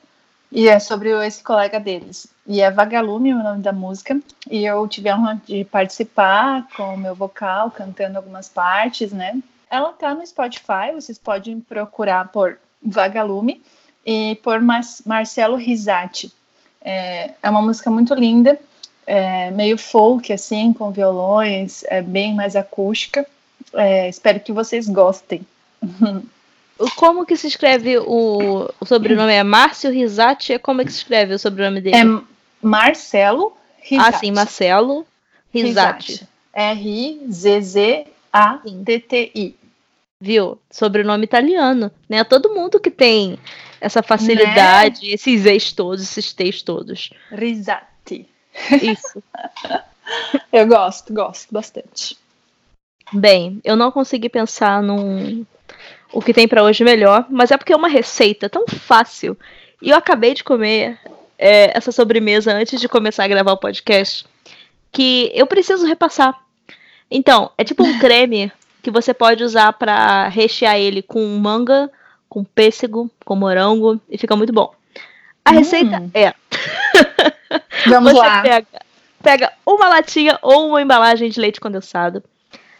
E é sobre esse colega deles. E é Vagalume o nome da música. E eu tive a honra de participar com o meu vocal, cantando algumas partes, né? Ela tá no Spotify, vocês podem procurar por Vagalume e por Mar Marcelo Risati. É, é, uma música muito linda, é, meio folk, assim, com violões, é bem mais acústica. É, espero que vocês gostem. Como que se escreve o, o sobrenome? É Márcio Risati? Como é que se escreve o sobrenome dele? É Marcelo Risati. Ah, sim, Marcelo Risati. R-I-Z-Z-A-T-T-I viu? Sobrenome italiano, né? Todo mundo que tem essa facilidade, né? esses ex todos, esses T's todos. Risati. Isso. *laughs* eu gosto, gosto bastante. Bem, eu não consegui pensar num o que tem para hoje melhor, mas é porque é uma receita tão fácil. E eu acabei de comer é, essa sobremesa antes de começar a gravar o podcast, que eu preciso repassar. Então, é tipo um *laughs* creme que você pode usar para rechear ele com manga, com pêssego, com morango e fica muito bom. A hum. receita é. *laughs* Vamos você lá. Pega, pega uma latinha ou uma embalagem de leite condensado.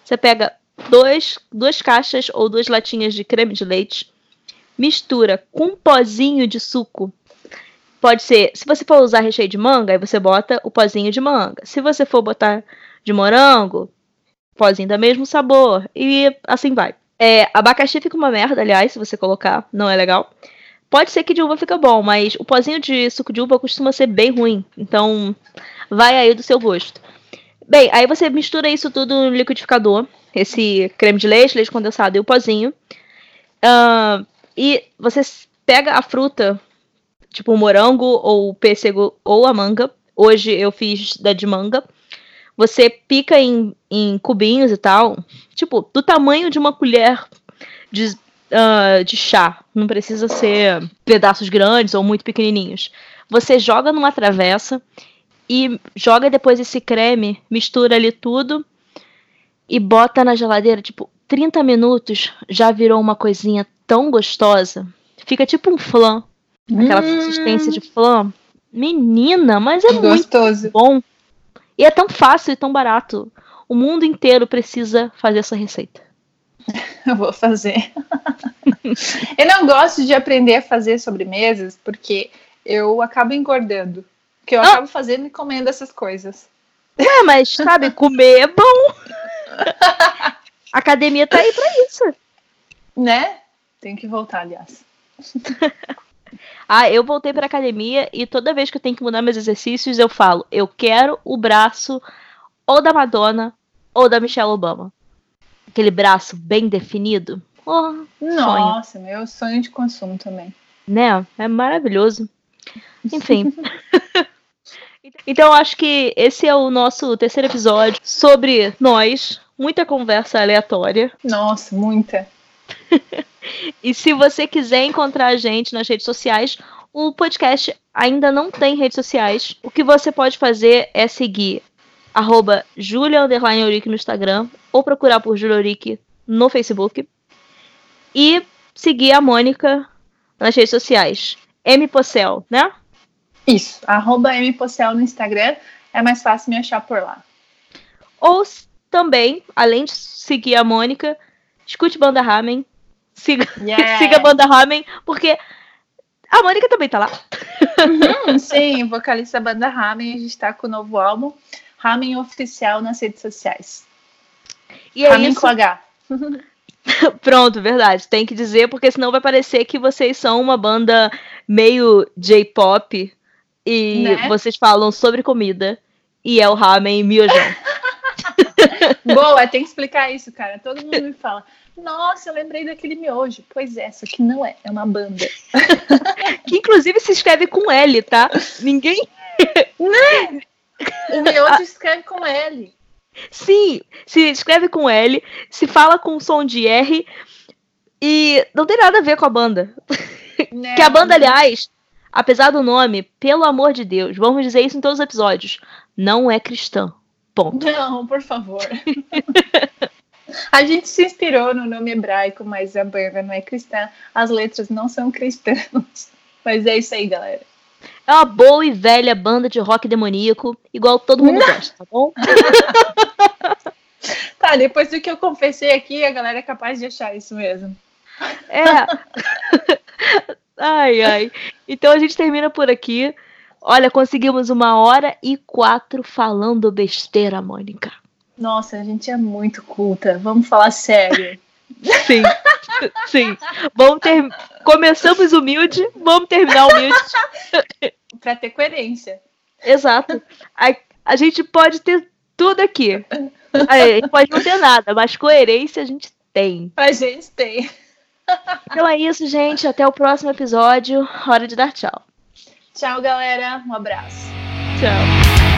Você pega dois, duas caixas ou duas latinhas de creme de leite. Mistura com um pozinho de suco. Pode ser, se você for usar recheio de manga, aí você bota o pozinho de manga. Se você for botar de morango, pozinho do mesmo sabor e assim vai. É, abacaxi fica uma merda, aliás, se você colocar, não é legal. Pode ser que de uva fica bom, mas o pozinho de suco de uva costuma ser bem ruim. Então, vai aí do seu gosto. Bem, aí você mistura isso tudo no liquidificador. Esse creme de leite, leite condensado e o pozinho. Uh, e você pega a fruta, tipo o morango ou o pêssego ou a manga. Hoje eu fiz da de manga. Você pica em, em cubinhos e tal. Tipo, do tamanho de uma colher de, uh, de chá. Não precisa ser pedaços grandes ou muito pequenininhos. Você joga numa travessa e joga depois esse creme, mistura ali tudo e bota na geladeira, tipo, 30 minutos já virou uma coisinha tão gostosa. Fica tipo um flan. Aquela hum. consistência de flan. Menina, mas é Gostoso. muito bom. E é tão fácil e tão barato. O mundo inteiro precisa fazer essa receita. *laughs* Eu vou fazer. *laughs* eu não gosto de aprender a fazer sobremesas porque eu acabo engordando. Porque eu ah. acabo fazendo e comendo essas coisas. É, mas sabe, *laughs* comer é bom. A academia tá aí pra isso. Né? Tem que voltar, aliás. Ah, eu voltei pra academia e toda vez que eu tenho que mudar meus exercícios, eu falo, eu quero o braço ou da Madonna ou da Michelle Obama. Aquele braço bem definido. Oh, Nossa, sonho. meu sonho de consumo também. Né? É maravilhoso. *laughs* Enfim. *laughs* então, acho que esse é o nosso terceiro episódio sobre nós. Muita conversa aleatória. Nossa, muita. *laughs* e se você quiser encontrar a gente nas redes sociais, o podcast ainda não tem redes sociais. O que você pode fazer é seguir arroba Julia no Instagram ou procurar por Julia no Facebook. E seguir a Mônica nas redes sociais. M Pocel, né? Isso, arroba no Instagram, é mais fácil me achar por lá. Ou também, além de seguir a Mônica, escute Banda Ramen, siga, *laughs* yeah. siga Banda Ramen, porque a Mônica também tá lá. Uhum, sim, vocalista da Banda Ramen, a gente tá com o novo álbum, Ramen Oficial nas redes sociais. E é Ramen isso. com H. *laughs* Pronto, verdade. Tem que dizer, porque senão vai parecer que vocês são uma banda meio J-pop e né? vocês falam sobre comida e é o ramen miojão. *laughs* Boa, tem que explicar isso, cara. Todo mundo me fala. Nossa, eu lembrei daquele miojo. Pois é, só que não é, é uma banda. *laughs* que inclusive se escreve com L, tá? Ninguém. Né? O miojo escreve com L. Sim, se escreve com L, se fala com som de R e não tem nada a ver com a banda. Não, que a banda, aliás, apesar do nome, pelo amor de Deus, vamos dizer isso em todos os episódios, não é cristã. Ponto. Não, por favor. *laughs* a gente se inspirou no nome hebraico, mas a banda não é cristã. As letras não são cristãs. *laughs* Mas é isso aí, galera. É uma boa e velha banda de rock demoníaco, igual todo mundo gosta, tá bom? *laughs* tá, depois do que eu confessei aqui, a galera é capaz de achar isso mesmo. É. *laughs* ai, ai. Então a gente termina por aqui. Olha, conseguimos uma hora e quatro falando besteira, Mônica. Nossa, a gente é muito culta. Vamos falar sério. Sim, sim. Vamos ter... Começamos humilde, vamos terminar humilde. pra ter coerência. Exato. A, a gente pode ter tudo aqui. A gente pode não ter nada, mas coerência a gente tem. A gente tem. Então é isso, gente. Até o próximo episódio. Hora de dar tchau. Tchau, galera. Um abraço. Tchau.